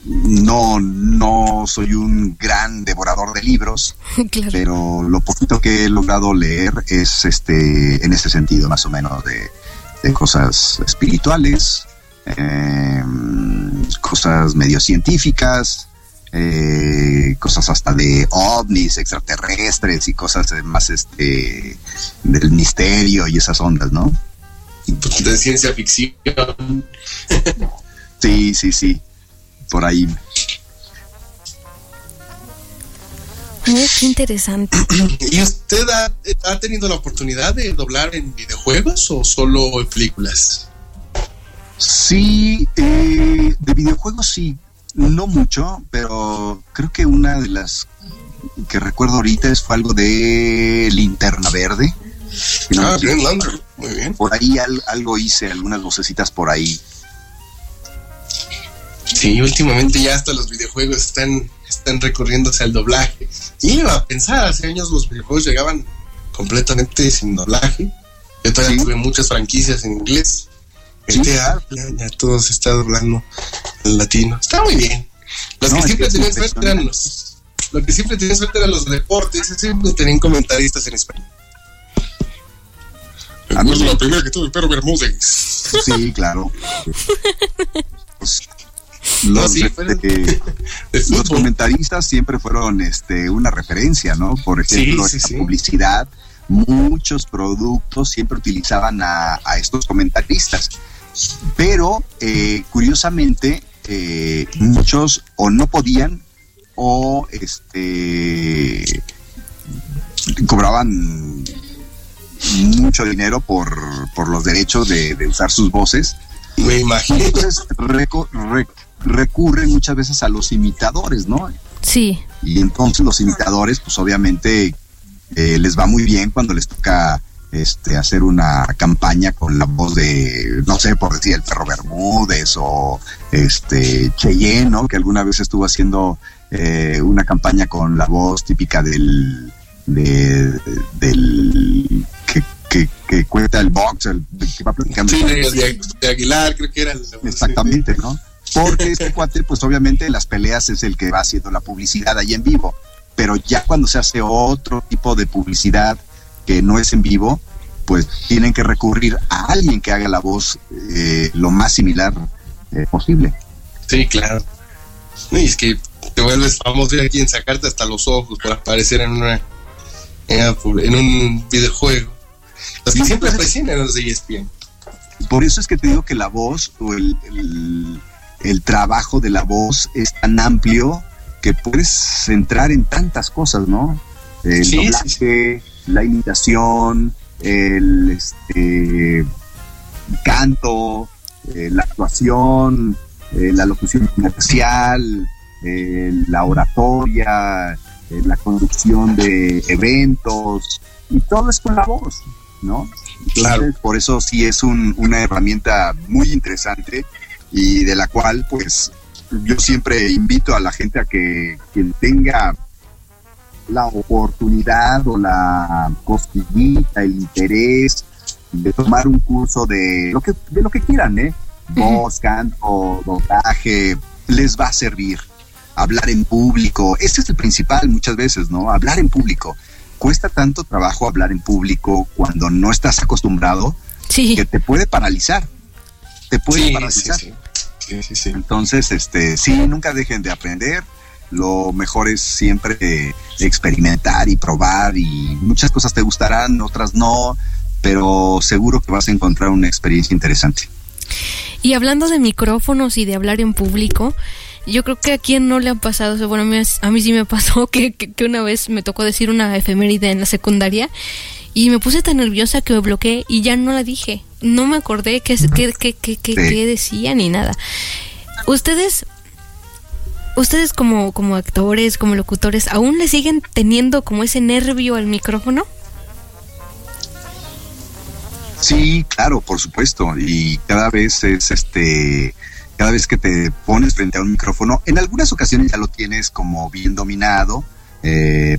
no, no soy un gran devorador de libros, claro. pero lo poquito que he logrado leer es este en ese sentido más o menos de, de cosas espirituales eh, cosas medio científicas eh, cosas hasta de ovnis extraterrestres y cosas de más este del misterio y esas ondas no De ciencia ficción. sí sí sí por ahí Oh, qué interesante. ¿Y usted ha, ha tenido la oportunidad de doblar en videojuegos o solo en películas? Sí, eh, de videojuegos sí, no mucho, pero creo que una de las que recuerdo ahorita es fue algo de Linterna Verde. Si no me Ah. Green Lantern, muy bien. Por ahí al- algo hice, algunas vocecitas por ahí. Sí, últimamente ya hasta los videojuegos están, están recorriéndose al doblaje. Y iba a pensar, hace años los videojuegos llegaban completamente sin doblaje. Yo todavía Sí. tuve muchas franquicias en inglés. Sí. GTA, ya, ya todo se está doblando al latino. Está muy bien. Los No, que siempre que tenían suerte eran los. Los que siempre tenían suerte eran los deportes, siempre tenían comentaristas en español. A mí Es la primera que tuve, pero Bermúdez. Sí, claro. Pues, los, sí, este, los comentaristas siempre fueron este, una referencia, ¿no? Por ejemplo, Sí, sí, en la publicidad, muchos productos siempre utilizaban a, a estos comentaristas. Pero, eh, curiosamente, eh, muchos o no podían o este cobraban mucho dinero por, por los derechos de, de usar sus voces. Me imagino. Entonces reco- re- recurren muchas veces a los imitadores, ¿no? Sí, Y entonces los imitadores, pues obviamente eh, les va muy bien cuando les toca este, hacer una campaña con la voz de, no sé, por decir el perro Bermúdez o este Cheyenne, ¿no? Que alguna vez estuvo haciendo eh, una campaña con la voz típica del, de- del que, que, que cuenta el box, el, que va platicando. Sí, de, de- de Aguilar, creo que era el. Exactamente, ¿no? Porque este cuate, pues obviamente en las peleas es el que va haciendo la publicidad ahí en vivo, pero ya cuando se hace otro tipo de publicidad que no es en vivo, pues tienen que recurrir a alguien que haga la voz eh, lo más similar eh, posible. Sí, claro. Y es que te vuelves famoso y hay quien sacarte hasta los ojos por aparecer en una en, un videojuego. Los que siempre aparecen en los de ESPN. Por eso es que te digo que la voz o el, el, trabajo de la voz es tan amplio que puedes entrar en tantas cosas, ¿no? El doblaje, la imitación, el este, canto, eh, la actuación, eh, la locución comercial, eh, la oratoria, la conducción de eventos, y todo es con la voz, ¿no? claro. por eso sí es una herramienta muy interesante y de la cual, pues, yo siempre invito a la gente a que quien tenga la oportunidad o la cosquillita, el interés de tomar un curso de lo que, de lo que quieran, ¿eh? Voz, canto, doblaje, les va a servir. Hablar en público, ese es el principal muchas veces, ¿no? Hablar en público. Cuesta tanto trabajo hablar en público cuando no estás acostumbrado que te puede paralizar. Te puede paralizar. Sí, Entonces, este, sí, nunca dejen de aprender lo mejor es siempre experimentar y probar y muchas cosas te gustarán, otras no, pero seguro que vas a encontrar una experiencia interesante. Y hablando de micrófonos y de hablar en público, yo creo que a quien no le ha pasado, bueno, a mí, sí me pasó que, que, una vez me tocó decir una efeméride en la secundaria y me puse tan nerviosa que me bloqueé y ya no la dije. No me acordé qué, qué, qué, qué decía ni nada. Ustedes ustedes como, como actores, como locutores, ¿aún le siguen teniendo como ese nervio al micrófono? Sí, claro, por supuesto. Y cada vez es este, cada vez que te pones frente a un micrófono, en algunas ocasiones ya lo tienes como bien dominado, eh,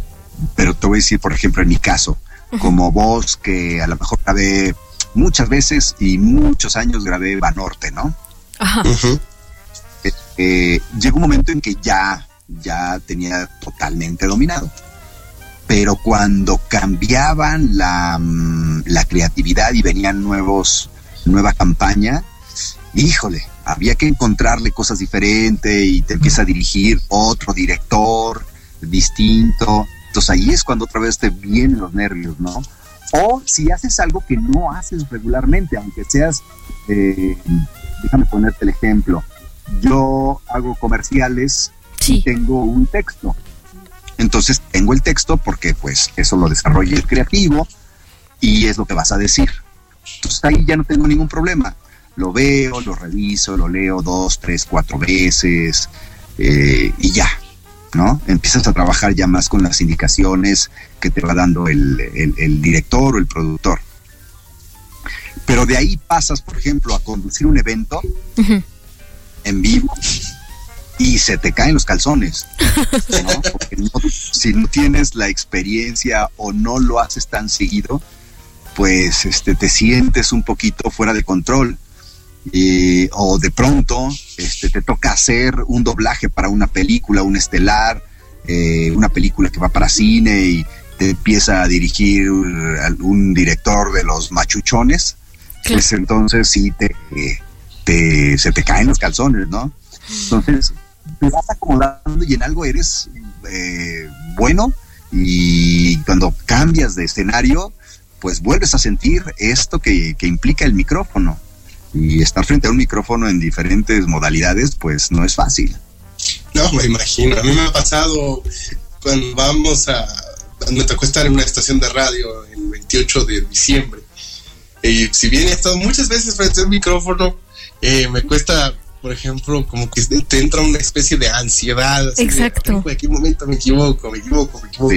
pero te voy a decir, por ejemplo, en mi caso, como voz que a lo mejor grabé muchas veces y muchos años grabé Banorte, ¿no? Ajá. Eh, llegó un momento en que ya, ya tenía totalmente dominado. Pero cuando cambiaban la, mm, la creatividad y venían nuevos, nueva campaña, híjole, había que encontrarle cosas diferentes y te empieza a dirigir otro director distinto. Entonces ahí es cuando otra vez te vienen los nervios, ¿no? O si haces algo que no haces regularmente, aunque seas, eh, déjame ponerte el ejemplo, yo hago comerciales y tengo un texto. Entonces tengo el texto porque pues eso lo desarrolla el creativo y es lo que vas a decir. Entonces ahí ya no tengo ningún problema. Lo veo, lo reviso, lo leo dos, tres, cuatro veces eh, y ya, ¿no? Empiezas a trabajar ya más con las indicaciones que te va dando el, director o el productor. Pero de ahí pasas, por ejemplo, a conducir un evento en vivo y se te caen los calzones. Porque si no tienes la experiencia o no lo haces tan seguido, pues este, te sientes un poquito fuera de control. O de pronto este, te toca hacer un doblaje para una película, un estelar, eh, una película que va para cine y te empieza a dirigir un director de los machuchones, pues entonces sí te, se te caen los calzones, ¿no? Entonces, te vas acomodando y en algo eres eh, bueno y cuando cambias de escenario, pues vuelves a sentir esto que, implica el micrófono. Y estar frente a un micrófono en diferentes modalidades, pues no es fácil. No, me imagino. A mí me ha pasado cuando vamos a... Me tocó estar en una estación de radio el 28 de diciembre. Y si bien he estado muchas veces frente a un micrófono, eh, me cuesta, por ejemplo, como que te entra una especie de ansiedad. Exacto. ¿En qué momento me equivoco? Me equivoco, me equivoco.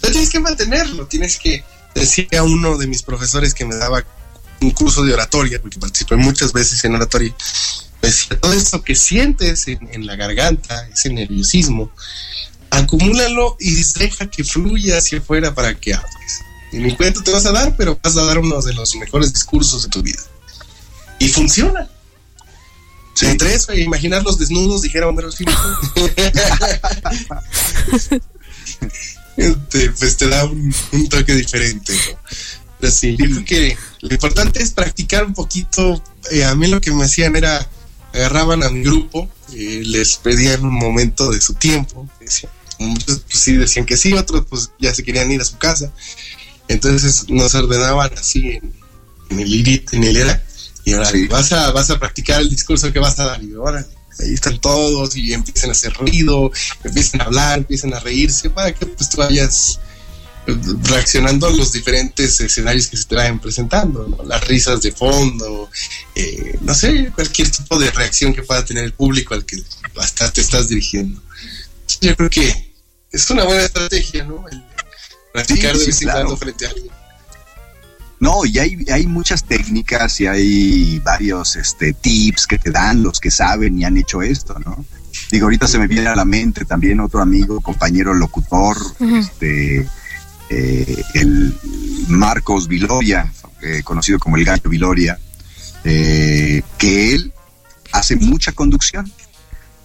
Pero tienes que mantenerlo, tienes que decir a uno de mis profesores que me daba un curso de oratoria, porque participé muchas veces en oratoria, decía, todo eso que sientes en, la garganta, ese nerviosismo, acumúlalo y deja que fluya hacia afuera para que hables. Y mi cuento te vas a dar, pero vas a dar uno de los mejores discursos de tu vida. Y funciona. Entre eso e imaginar los desnudos, dijera Homero Simpson. pues te da un, toque diferente. Pero sí, yo creo que lo importante es practicar un poquito. Eh, a mí lo que me hacían era agarraban a mi grupo, y les pedían un momento de su tiempo, decían, muchos pues, sí decían que sí, otros pues ya se querían ir a su casa, entonces nos ordenaban así en, en el IRIT, en el ERA, y ahora vas, a, vas a practicar el discurso que vas a dar, y ahora ahí están todos y empiezan a hacer ruido, empiezan a hablar, empiezan a reírse, para que pues tú vayas reaccionando a los diferentes escenarios que se te vayan presentando, ¿no? las risas de fondo, eh, no sé, cualquier tipo de reacción que pueda tener el público al que hasta te estás dirigiendo. Yo creo que es una buena estrategia, ¿no? El practicar Sí, de sí, vez en claro. cuando frente a alguien. No, y hay, hay muchas técnicas y hay varios este, tips que te dan los que saben y han hecho esto, ¿no? Digo, ahorita se me viene a la mente también otro amigo, compañero locutor, este, eh, el Marcos Viloria, eh, conocido como el Gallo Viloria, eh, que él hace mucha conducción,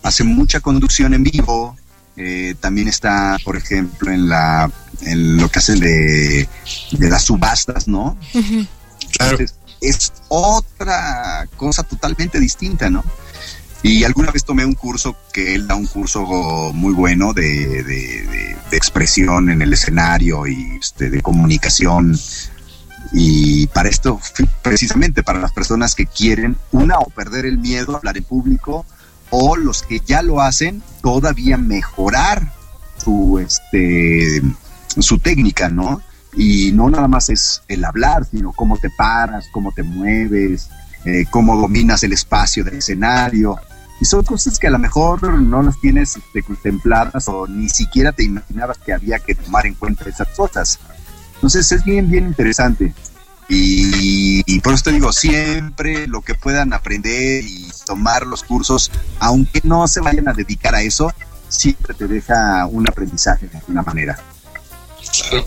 hace mucha conducción en vivo, eh, también está, por ejemplo, en la en lo que hace de, de las subastas, ¿no? Entonces, es otra cosa totalmente distinta, ¿no? Y alguna vez tomé un curso que él da un curso muy bueno de, de- expresión en el escenario y este, de comunicación. Y para esto, precisamente para las personas que quieren, una, o perder el miedo a hablar en público, o los que ya lo hacen, todavía mejorar su, este, su técnica, ¿no? Y no nada más es el hablar, sino cómo te paras, cómo te mueves, eh, cómo dominas el espacio del escenario. Y son cosas que a lo mejor no las tienes este, contempladas o ni siquiera te imaginabas que había que tomar en cuenta esas cosas. Entonces es bien, bien interesante. Y, y por eso te digo, siempre lo que puedan aprender y tomar los cursos, aunque no se vayan a dedicar a eso, siempre te deja un aprendizaje de alguna manera. Claro.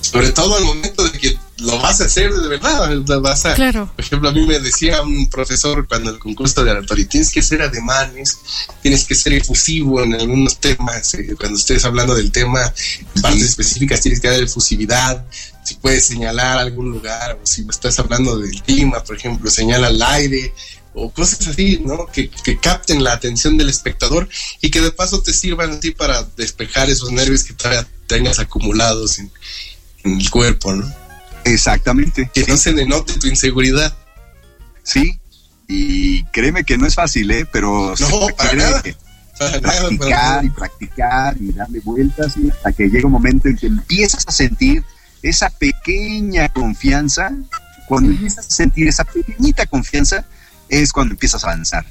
Sobre todo al momento de que lo vas a hacer de verdad. Vas a, Claro. Por ejemplo, a mí me decía un profesor cuando el concurso de oratoria, tienes que ser ademanes, tienes que ser efusivo en algunos temas. eh, cuando estés hablando del tema, en partes específicas tienes que dar efusividad. Si puedes señalar algún lugar, o si estás hablando del clima, por ejemplo, señala al aire, o cosas así, ¿no? Que, que capten la atención del espectador y que de paso te sirvan a ti para despejar esos nervios que todavía tengas acumulados en, en el cuerpo, ¿no? Exactamente. Que no se denote tu inseguridad. Sí, y créeme que no es fácil, ¿eh? Pero No, para nada. Para practicar nada. y practicar y darle vueltas y hasta que llega un momento en que empiezas a sentir esa pequeña confianza. Cuando empiezas a sentir esa pequeñita confianza es cuando empiezas a avanzar.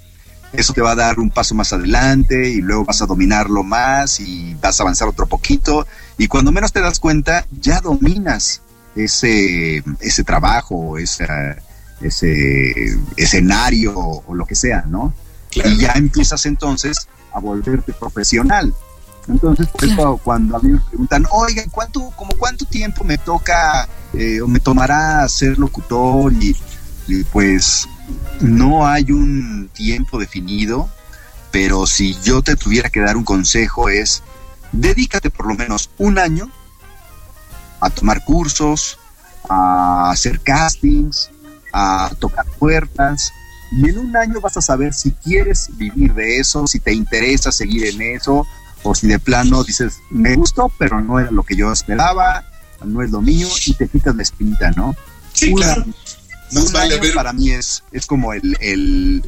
Eso te va a dar un paso más adelante y luego vas a dominarlo más y vas a avanzar otro poquito y cuando menos te das cuenta ya dominas ese, ese trabajo, esa, ese escenario o lo que sea, ¿no? Y ya empiezas entonces a volverte profesional. Entonces, por eso cuando a mí me preguntan, oigan, ¿cuánto, como cuánto tiempo me toca eh, o me tomará ser locutor? Y, y pues no hay un tiempo definido, pero si yo te tuviera que dar un consejo es, dedícate por lo menos un año a tomar cursos, a hacer castings, a tocar puertas. Y en un año vas a saber si quieres vivir de eso, si te interesa seguir en eso, o si de plano dices, me gustó, pero no era lo que yo esperaba, no es lo mío, y te quitas la espinita, ¿no? Sí, Un claro. Más un vale año ver- para mí es, es como el, el,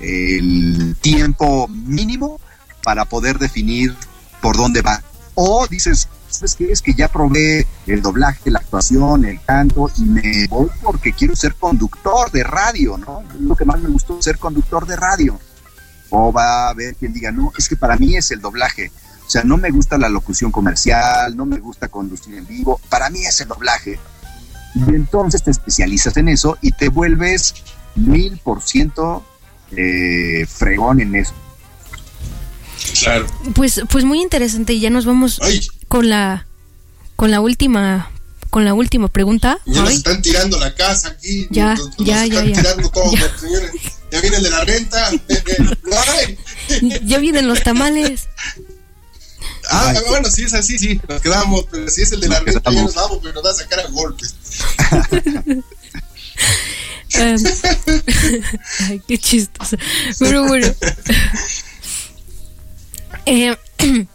el tiempo mínimo para poder definir por dónde va. O dices, ¿sabes qué? Es que ya probé el doblaje, la actuación, el canto y me voy porque quiero ser conductor de radio, ¿no? Lo que más me gustó, ser conductor de radio. O va a haber quien diga, no, es que para mí es el doblaje. O sea, no me gusta la locución comercial, no me gusta conducir en vivo, para mí es el doblaje. Y entonces te especializas en eso y te vuelves mil por ciento eh, fregón en eso. Claro. Pues, pues muy interesante y ya nos vamos con la con la última con la última pregunta. Ya nos están tirando la casa aquí. Ya, nos- nos ya, están ya, ya. tirando todo. Ya viene el de la renta. Ya vienen los tamales. Ah, bueno, si es así, sí, nos quedamos. Pero si es el de la renta, ya nos vamos, pero nos va a sacar a golpes. Ay, qué chistoso. Pero bueno. Eh,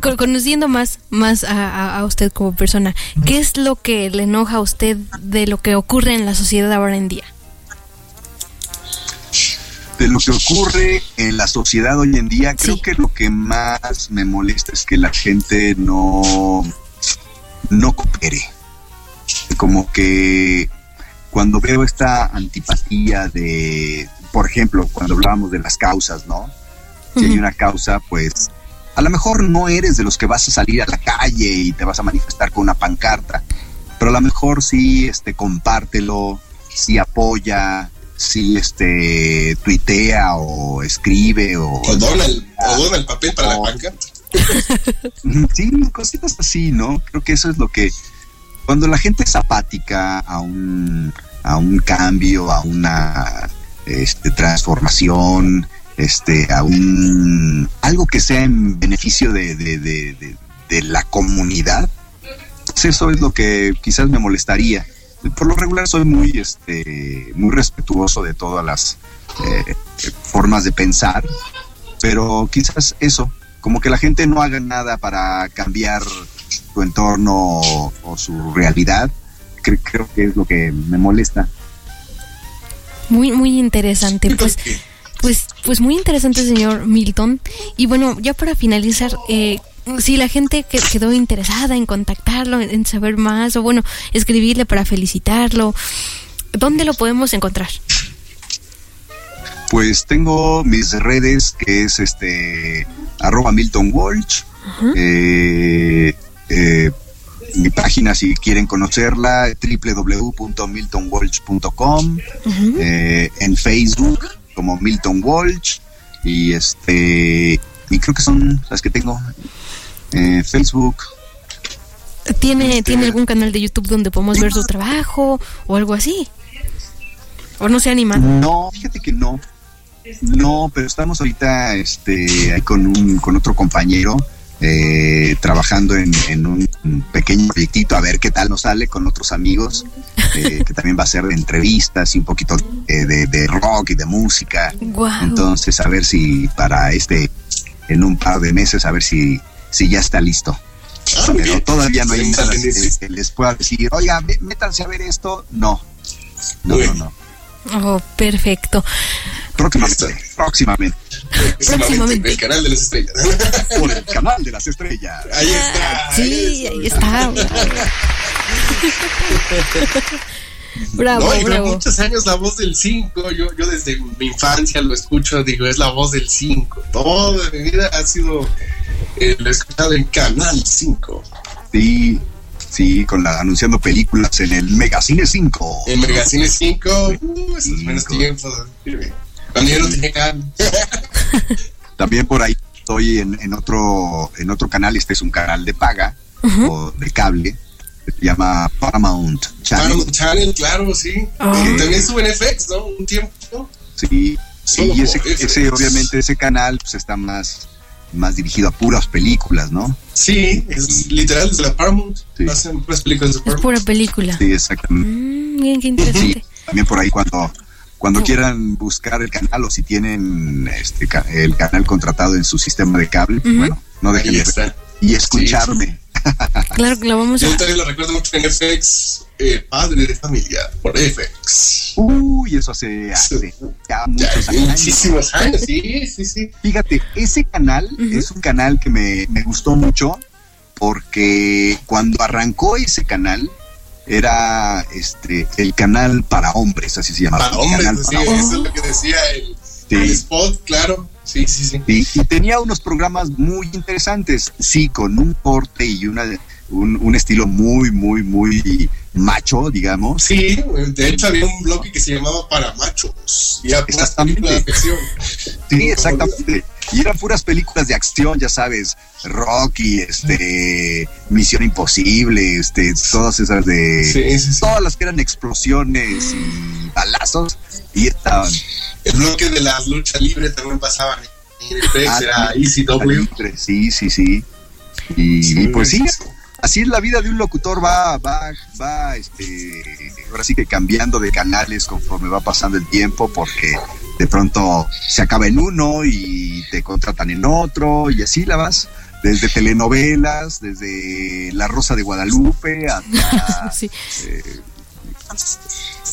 con- conociendo más, más a, a- a usted como persona, ¿qué es lo que le enoja a usted de lo que ocurre en la sociedad ahora en día? de lo que ocurre en la sociedad hoy en día, creo que lo que más me molesta es que la gente no, no coopere. Como que cuando veo esta antipatía de, por ejemplo, cuando hablábamos de las causas, ¿no? Si hay una causa, pues a lo mejor no eres de los que vas a salir a la calle y te vas a manifestar con una pancarta, pero a lo mejor sí este, compártelo, sí apoya, sí este, tuitea o escribe o... O dona el, o dona el papel para la pancarta. Sí, cositas así, ¿no? Creo que eso es lo que... Cuando la gente es apática a un, a un cambio, a una este, transformación, este, a un... algo que sea en beneficio de, de, de- de- de la comunidad, pues eso es lo que quizás me molestaría. Por lo regular soy muy, este, muy respetuoso de todas las eh, formas de pensar, pero quizás eso, como que la gente no haga nada para cambiar su entorno o, o su realidad, cre- creo que es lo que me molesta. Muy, muy interesante. Pues, pues, pues muy interesante, señor Milton. Y bueno, ya para finalizar, eh, si la gente que quedó interesada en contactarlo, en, en saber más, o bueno, escribirle para felicitarlo, ¿dónde lo podemos encontrar? Pues tengo mis redes que es este arroba Milton Walsh. Eh, eh, mi página si quieren conocerla www.miltonwalsh.com eh, en Facebook como Milton Walsh y este y creo que son las que tengo eh, Facebook ¿Tiene, ¿Tiene algún canal de YouTube donde podemos ver su trabajo o algo así? ¿O no se anima? No, fíjate que no. No, pero estamos ahorita este, ahí con, un, con otro compañero eh, trabajando en, en un pequeño proyectito a ver qué tal nos sale con otros amigos, eh, que también va a ser de entrevistas y un poquito de, de- de rock y de música. Entonces, a ver si para este, en un par de meses, a ver si, si ya está listo. Pero todavía no hay nada que, les pueda decir, oiga, mé- métanse a ver esto. No, no, no, no. Oh, perfecto. Próximamente, próximamente. Próximamente. El canal de las estrellas. Por el canal de las estrellas. Ahí está. Sí, ahí está. Bravo, no, y bravo. muchos años la voz del 5. Yo, yo desde mi infancia lo escucho, digo, es la voz del 5. Toda mi vida ha sido, eh, lo he escuchado en Canal 5. Sí, sí, con la anunciando películas en el Megacine 5. En Megacine 5, uh, esos buenos tiempos. Cuando yo no tenía cable. También por ahí estoy en, en otro en otro canal, este es un canal de paga o de cable, se llama Paramount Channel. Paramount Channel, claro, sí. Ah. Que También sube en FX, ¿no? Un tiempo. Sí, Solo y ese, ese, obviamente ese canal pues está más más dirigido a puras películas, ¿no? Sí, es literal desde la Paramount. Hacen puras películas de Es Paramount. pura película. Sí, exactamente. Mm, bien, qué interesante. También por ahí cuando cuando quieran buscar el canal o si tienen este el canal contratado en su sistema de cable, bueno, no dejen Ahí de y escucharme. Claro que la vamos Yo a... también lo recuerdo mucho en FX, eh, Padre de Familia, por FX. Uy, eso hace, hace ya muchos Ya, años. muchísimos años, sí, sí, sí. Fíjate, ese canal es un canal que me, me gustó mucho porque cuando arrancó ese canal era este el canal para hombres, así se llamaba. Para hombres, canal sí, para eso hombres. es lo que decía el, Sí. el spot, claro. Sí, sí, sí. Y, y tenía unos programas muy interesantes, sí, con un corte y una un, un estilo muy, muy, muy macho, digamos. Sí, de hecho había un bloque que se llamaba Para Machos. Y era Exactamente. películas de acción. Sí, exactamente. Y eran puras películas de acción, ya sabes, Rocky, este, Misión Imposible, este, todas esas de, Sí, sí, sí. todas las que eran explosiones y balazos, y estaban. El bloque de la lucha libre también pasaban en FX, Ah, era. ECW. Sí, sí, sí. Y, Sí, y pues sí. así es la vida de un locutor, va, va, va, este, ahora sí que cambiando de canales conforme va pasando el tiempo, porque de pronto se acaba en uno y te contratan en otro, y así la vas. Desde telenovelas, desde La Rosa de Guadalupe hasta Sí. eh,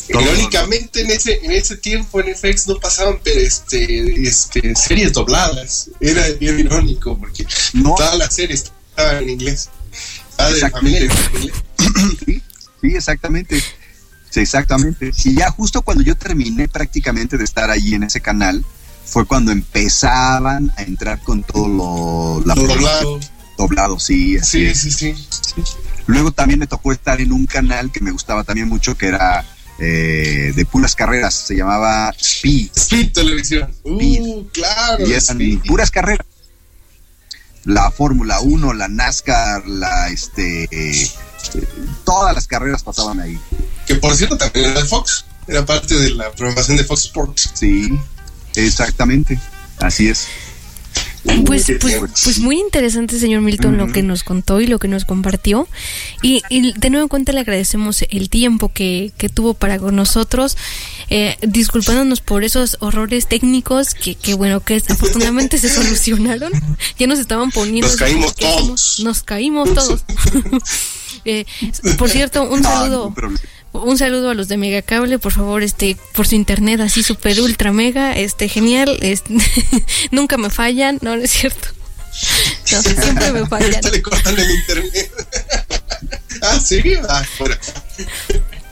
Irónicamente, en ese, en ese tiempo en FX no pasaban pero, este, este, series dobladas. Era, irónico porque todas las series estaban en inglés. Sí, sí, exactamente. Sí, exactamente. Y ya justo cuando yo terminé prácticamente de estar ahí en ese canal, fue cuando empezaban a entrar con todo lo la Lo doblado. doblado, sí, así Sí, es. sí, sí. Luego también me tocó estar en un canal que me gustaba también mucho, que era eh, de puras carreras, se llamaba Speed. Speed Televisión. Uh, claro. y eran Speed. puras carreras. La Fórmula 1, la NASCAR, la este eh, todas las carreras pasaban ahí. Que por cierto también era de Fox. Era parte de la programación de Fox Sports. Sí, exactamente. Así es. Pues, pues, pues muy interesante, señor Milton, lo que nos contó y lo que nos compartió. Y, y de nuevo cuenta le agradecemos el tiempo que, que tuvo para con nosotros, eh, disculpándonos por esos horrores técnicos que, que bueno, que afortunadamente se solucionaron. Ya nos estaban poniendo... Nos caímos todos. Nos caímos todos. Eh, por cierto, un No, saludo. Un saludo a los de Megacable, por favor, este, por su internet así super ultra mega, este, genial, este, nunca me fallan, no, no es cierto. No, siempre me fallan. Ahorita le cortan el internet. ah, sí. Ah.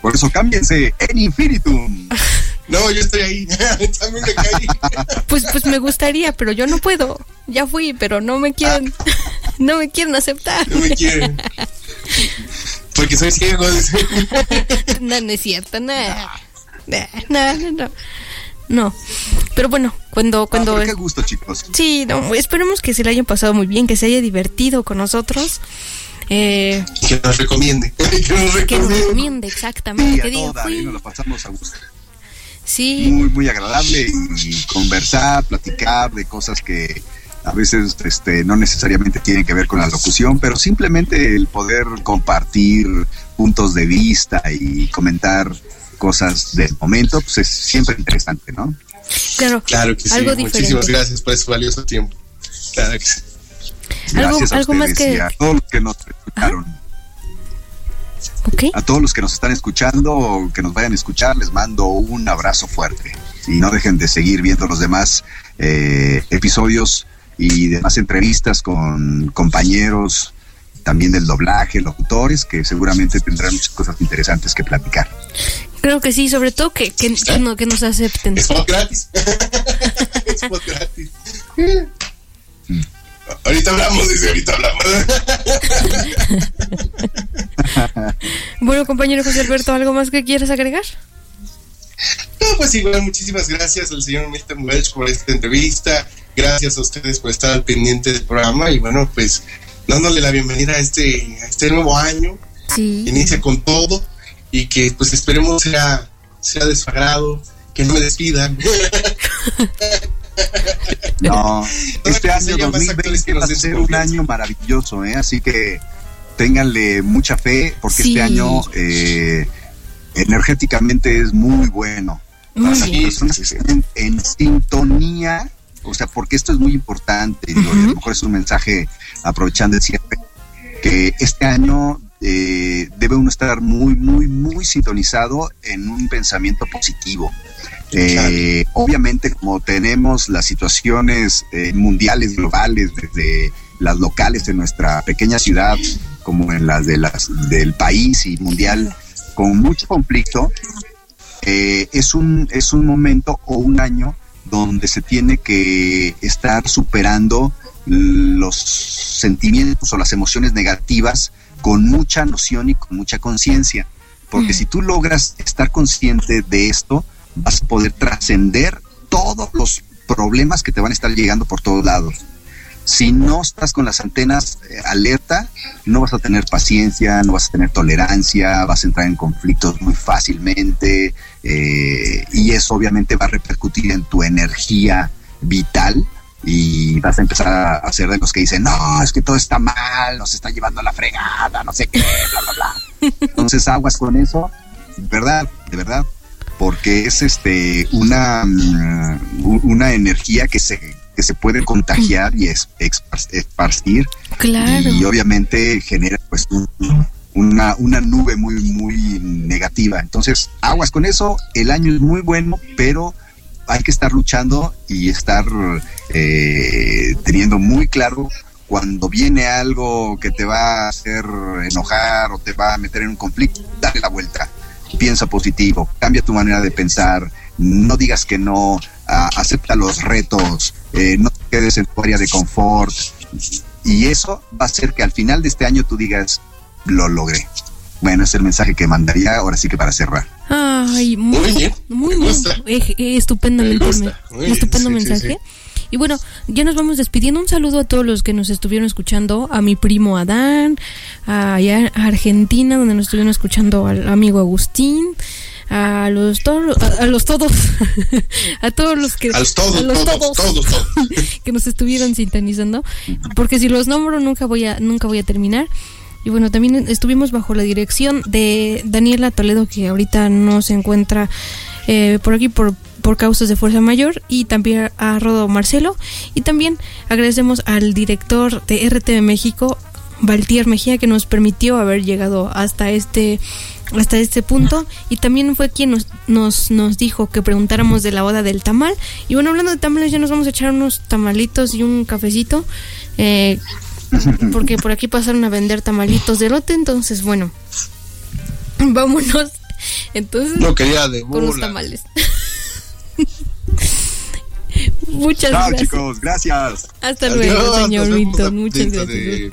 Por eso cámbiense en Infinitum. No, yo estoy ahí. También me caí. Pues, pues me gustaría, pero yo no puedo. Ya fui, pero no me quieren, no me quieren aceptar. No me quieren. Porque soy ciego. No, no es cierto, no. No, no, no, no. No. Pero bueno, cuando, cuando. Ah, pero qué gusto, chicos. Sí, no, esperemos que se le hayan pasado muy bien, que se haya divertido con nosotros. Eh, Que nos recomiende. Que nos que nos recomiende. recomiende exactamente. Que diga, toda, fui. nos lo pasamos a gusto. Sí, Muy, muy agradable y conversar, platicar de cosas que a veces este, no necesariamente tienen que ver con la locución, pero simplemente el poder compartir puntos de vista y comentar cosas del momento, pues es siempre interesante, ¿no? claro. Claro que sí. Algo Muchísimas diferente. gracias por ese valioso tiempo. Claro que sí. Algo- Gracias a algo más ustedes que- y a todos los que nos escucharon. Ok. A todos los que nos están escuchando o que nos vayan a escuchar, les mando un abrazo fuerte. Y no dejen de seguir viendo los demás eh, episodios y demás entrevistas con compañeros también del doblaje, locutores, que seguramente tendrán muchas cosas interesantes que platicar. Creo que sí, sobre todo que, que, que no- que nos acepten. Es gratis. es gratis. Ahorita hablamos, dice, ahorita hablamos. Bueno, compañero José Alberto, ¿algo más que quieras agregar? No, pues igual, muchísimas gracias al señor Milton Welch por esta entrevista. Gracias a ustedes por estar al pendiente del programa. Y bueno, pues dándole la bienvenida a este, a este nuevo año. Sí. Inicia con todo y que pues esperemos sea, sea de su agrado, que no me despidan. No, este que año haya más actores 2020 que nos va a ser un año maravilloso, ¿eh? así que ténganle mucha fe porque Sí. este año eh, energéticamente es muy bueno. Muy Para las personas que estén en sintonía, o sea, porque esto es muy importante, digo, y a lo mejor es un mensaje aprovechando el cierre, que este año eh, debe uno estar muy, muy, muy sintonizado en un pensamiento positivo. Eh, obviamente, como tenemos las situaciones eh, mundiales, globales, desde las locales en nuestra pequeña ciudad, como en las de las del país y mundial, con mucho conflicto, es un es un momento o un año donde se tiene que estar superando los sentimientos o las emociones negativas con mucha noción y con mucha conciencia. Porque Mm. si tú logras estar consciente de esto, vas a poder trascender todos los problemas que te van a estar llegando por todos lados. Si no estás con las antenas eh, alerta, no vas a tener paciencia, no vas a tener tolerancia, vas a entrar en conflictos muy fácilmente eh, y eso obviamente va a repercutir en tu energía vital y vas a empezar a hacer de los que dicen, no, es que todo está mal, nos está llevando a la fregada, no sé qué, bla, bla, bla. Entonces aguas con eso, de verdad, de verdad, porque es este una, mm, una energía que se, que se puede contagiar y es, esparcir. Claro. Y obviamente genera pues una, una nube muy, muy negativa. Entonces, aguas con eso, el año es muy bueno, pero hay que estar luchando y estar eh, teniendo muy claro cuando viene algo que te va a hacer enojar o te va a meter en un conflicto, dale la vuelta, piensa positivo, cambia tu manera de pensar, no digas que no, acepta los retos, eh, no te quedes en tu área de confort y eso va a hacer que al final de este año tú digas, lo logré. Bueno, es el mensaje que mandaría ahora sí que para cerrar. Ay, muy, muy, muy, eh, eh, estupendamente, estupendo mensaje. Y bueno, ya nos vamos despidiendo. Un saludo a todos los que nos estuvieron escuchando, a mi primo Adán, a, Argentina, donde nos estuvieron escuchando al amigo Agustín, a los todos a, los todos a todos los que a los todos, todos, todos, que nos estuvieron sintonizando. Porque si los nombro nunca voy a nunca voy a terminar y bueno, también estuvimos bajo la dirección de Daniela Toledo, que ahorita no se encuentra eh, por aquí por, por causas de fuerza mayor, y también a Rodo Marcelo. Y también agradecemos al director de RTV México, Valtier Mejía, que nos permitió haber llegado hasta este hasta este punto. Y también fue quien nos, nos, nos dijo que preguntáramos de la boda del tamal. Y bueno hablando de tamales ya nos vamos a echar unos tamalitos y un cafecito. Eh, porque por aquí pasaron a vender tamalitos de lote, entonces bueno, vámonos. Entonces, no quería de con los tamales. Muchas Chao, gracias. chicos, gracias. Hasta luego, señor Milton. Muchas gracias.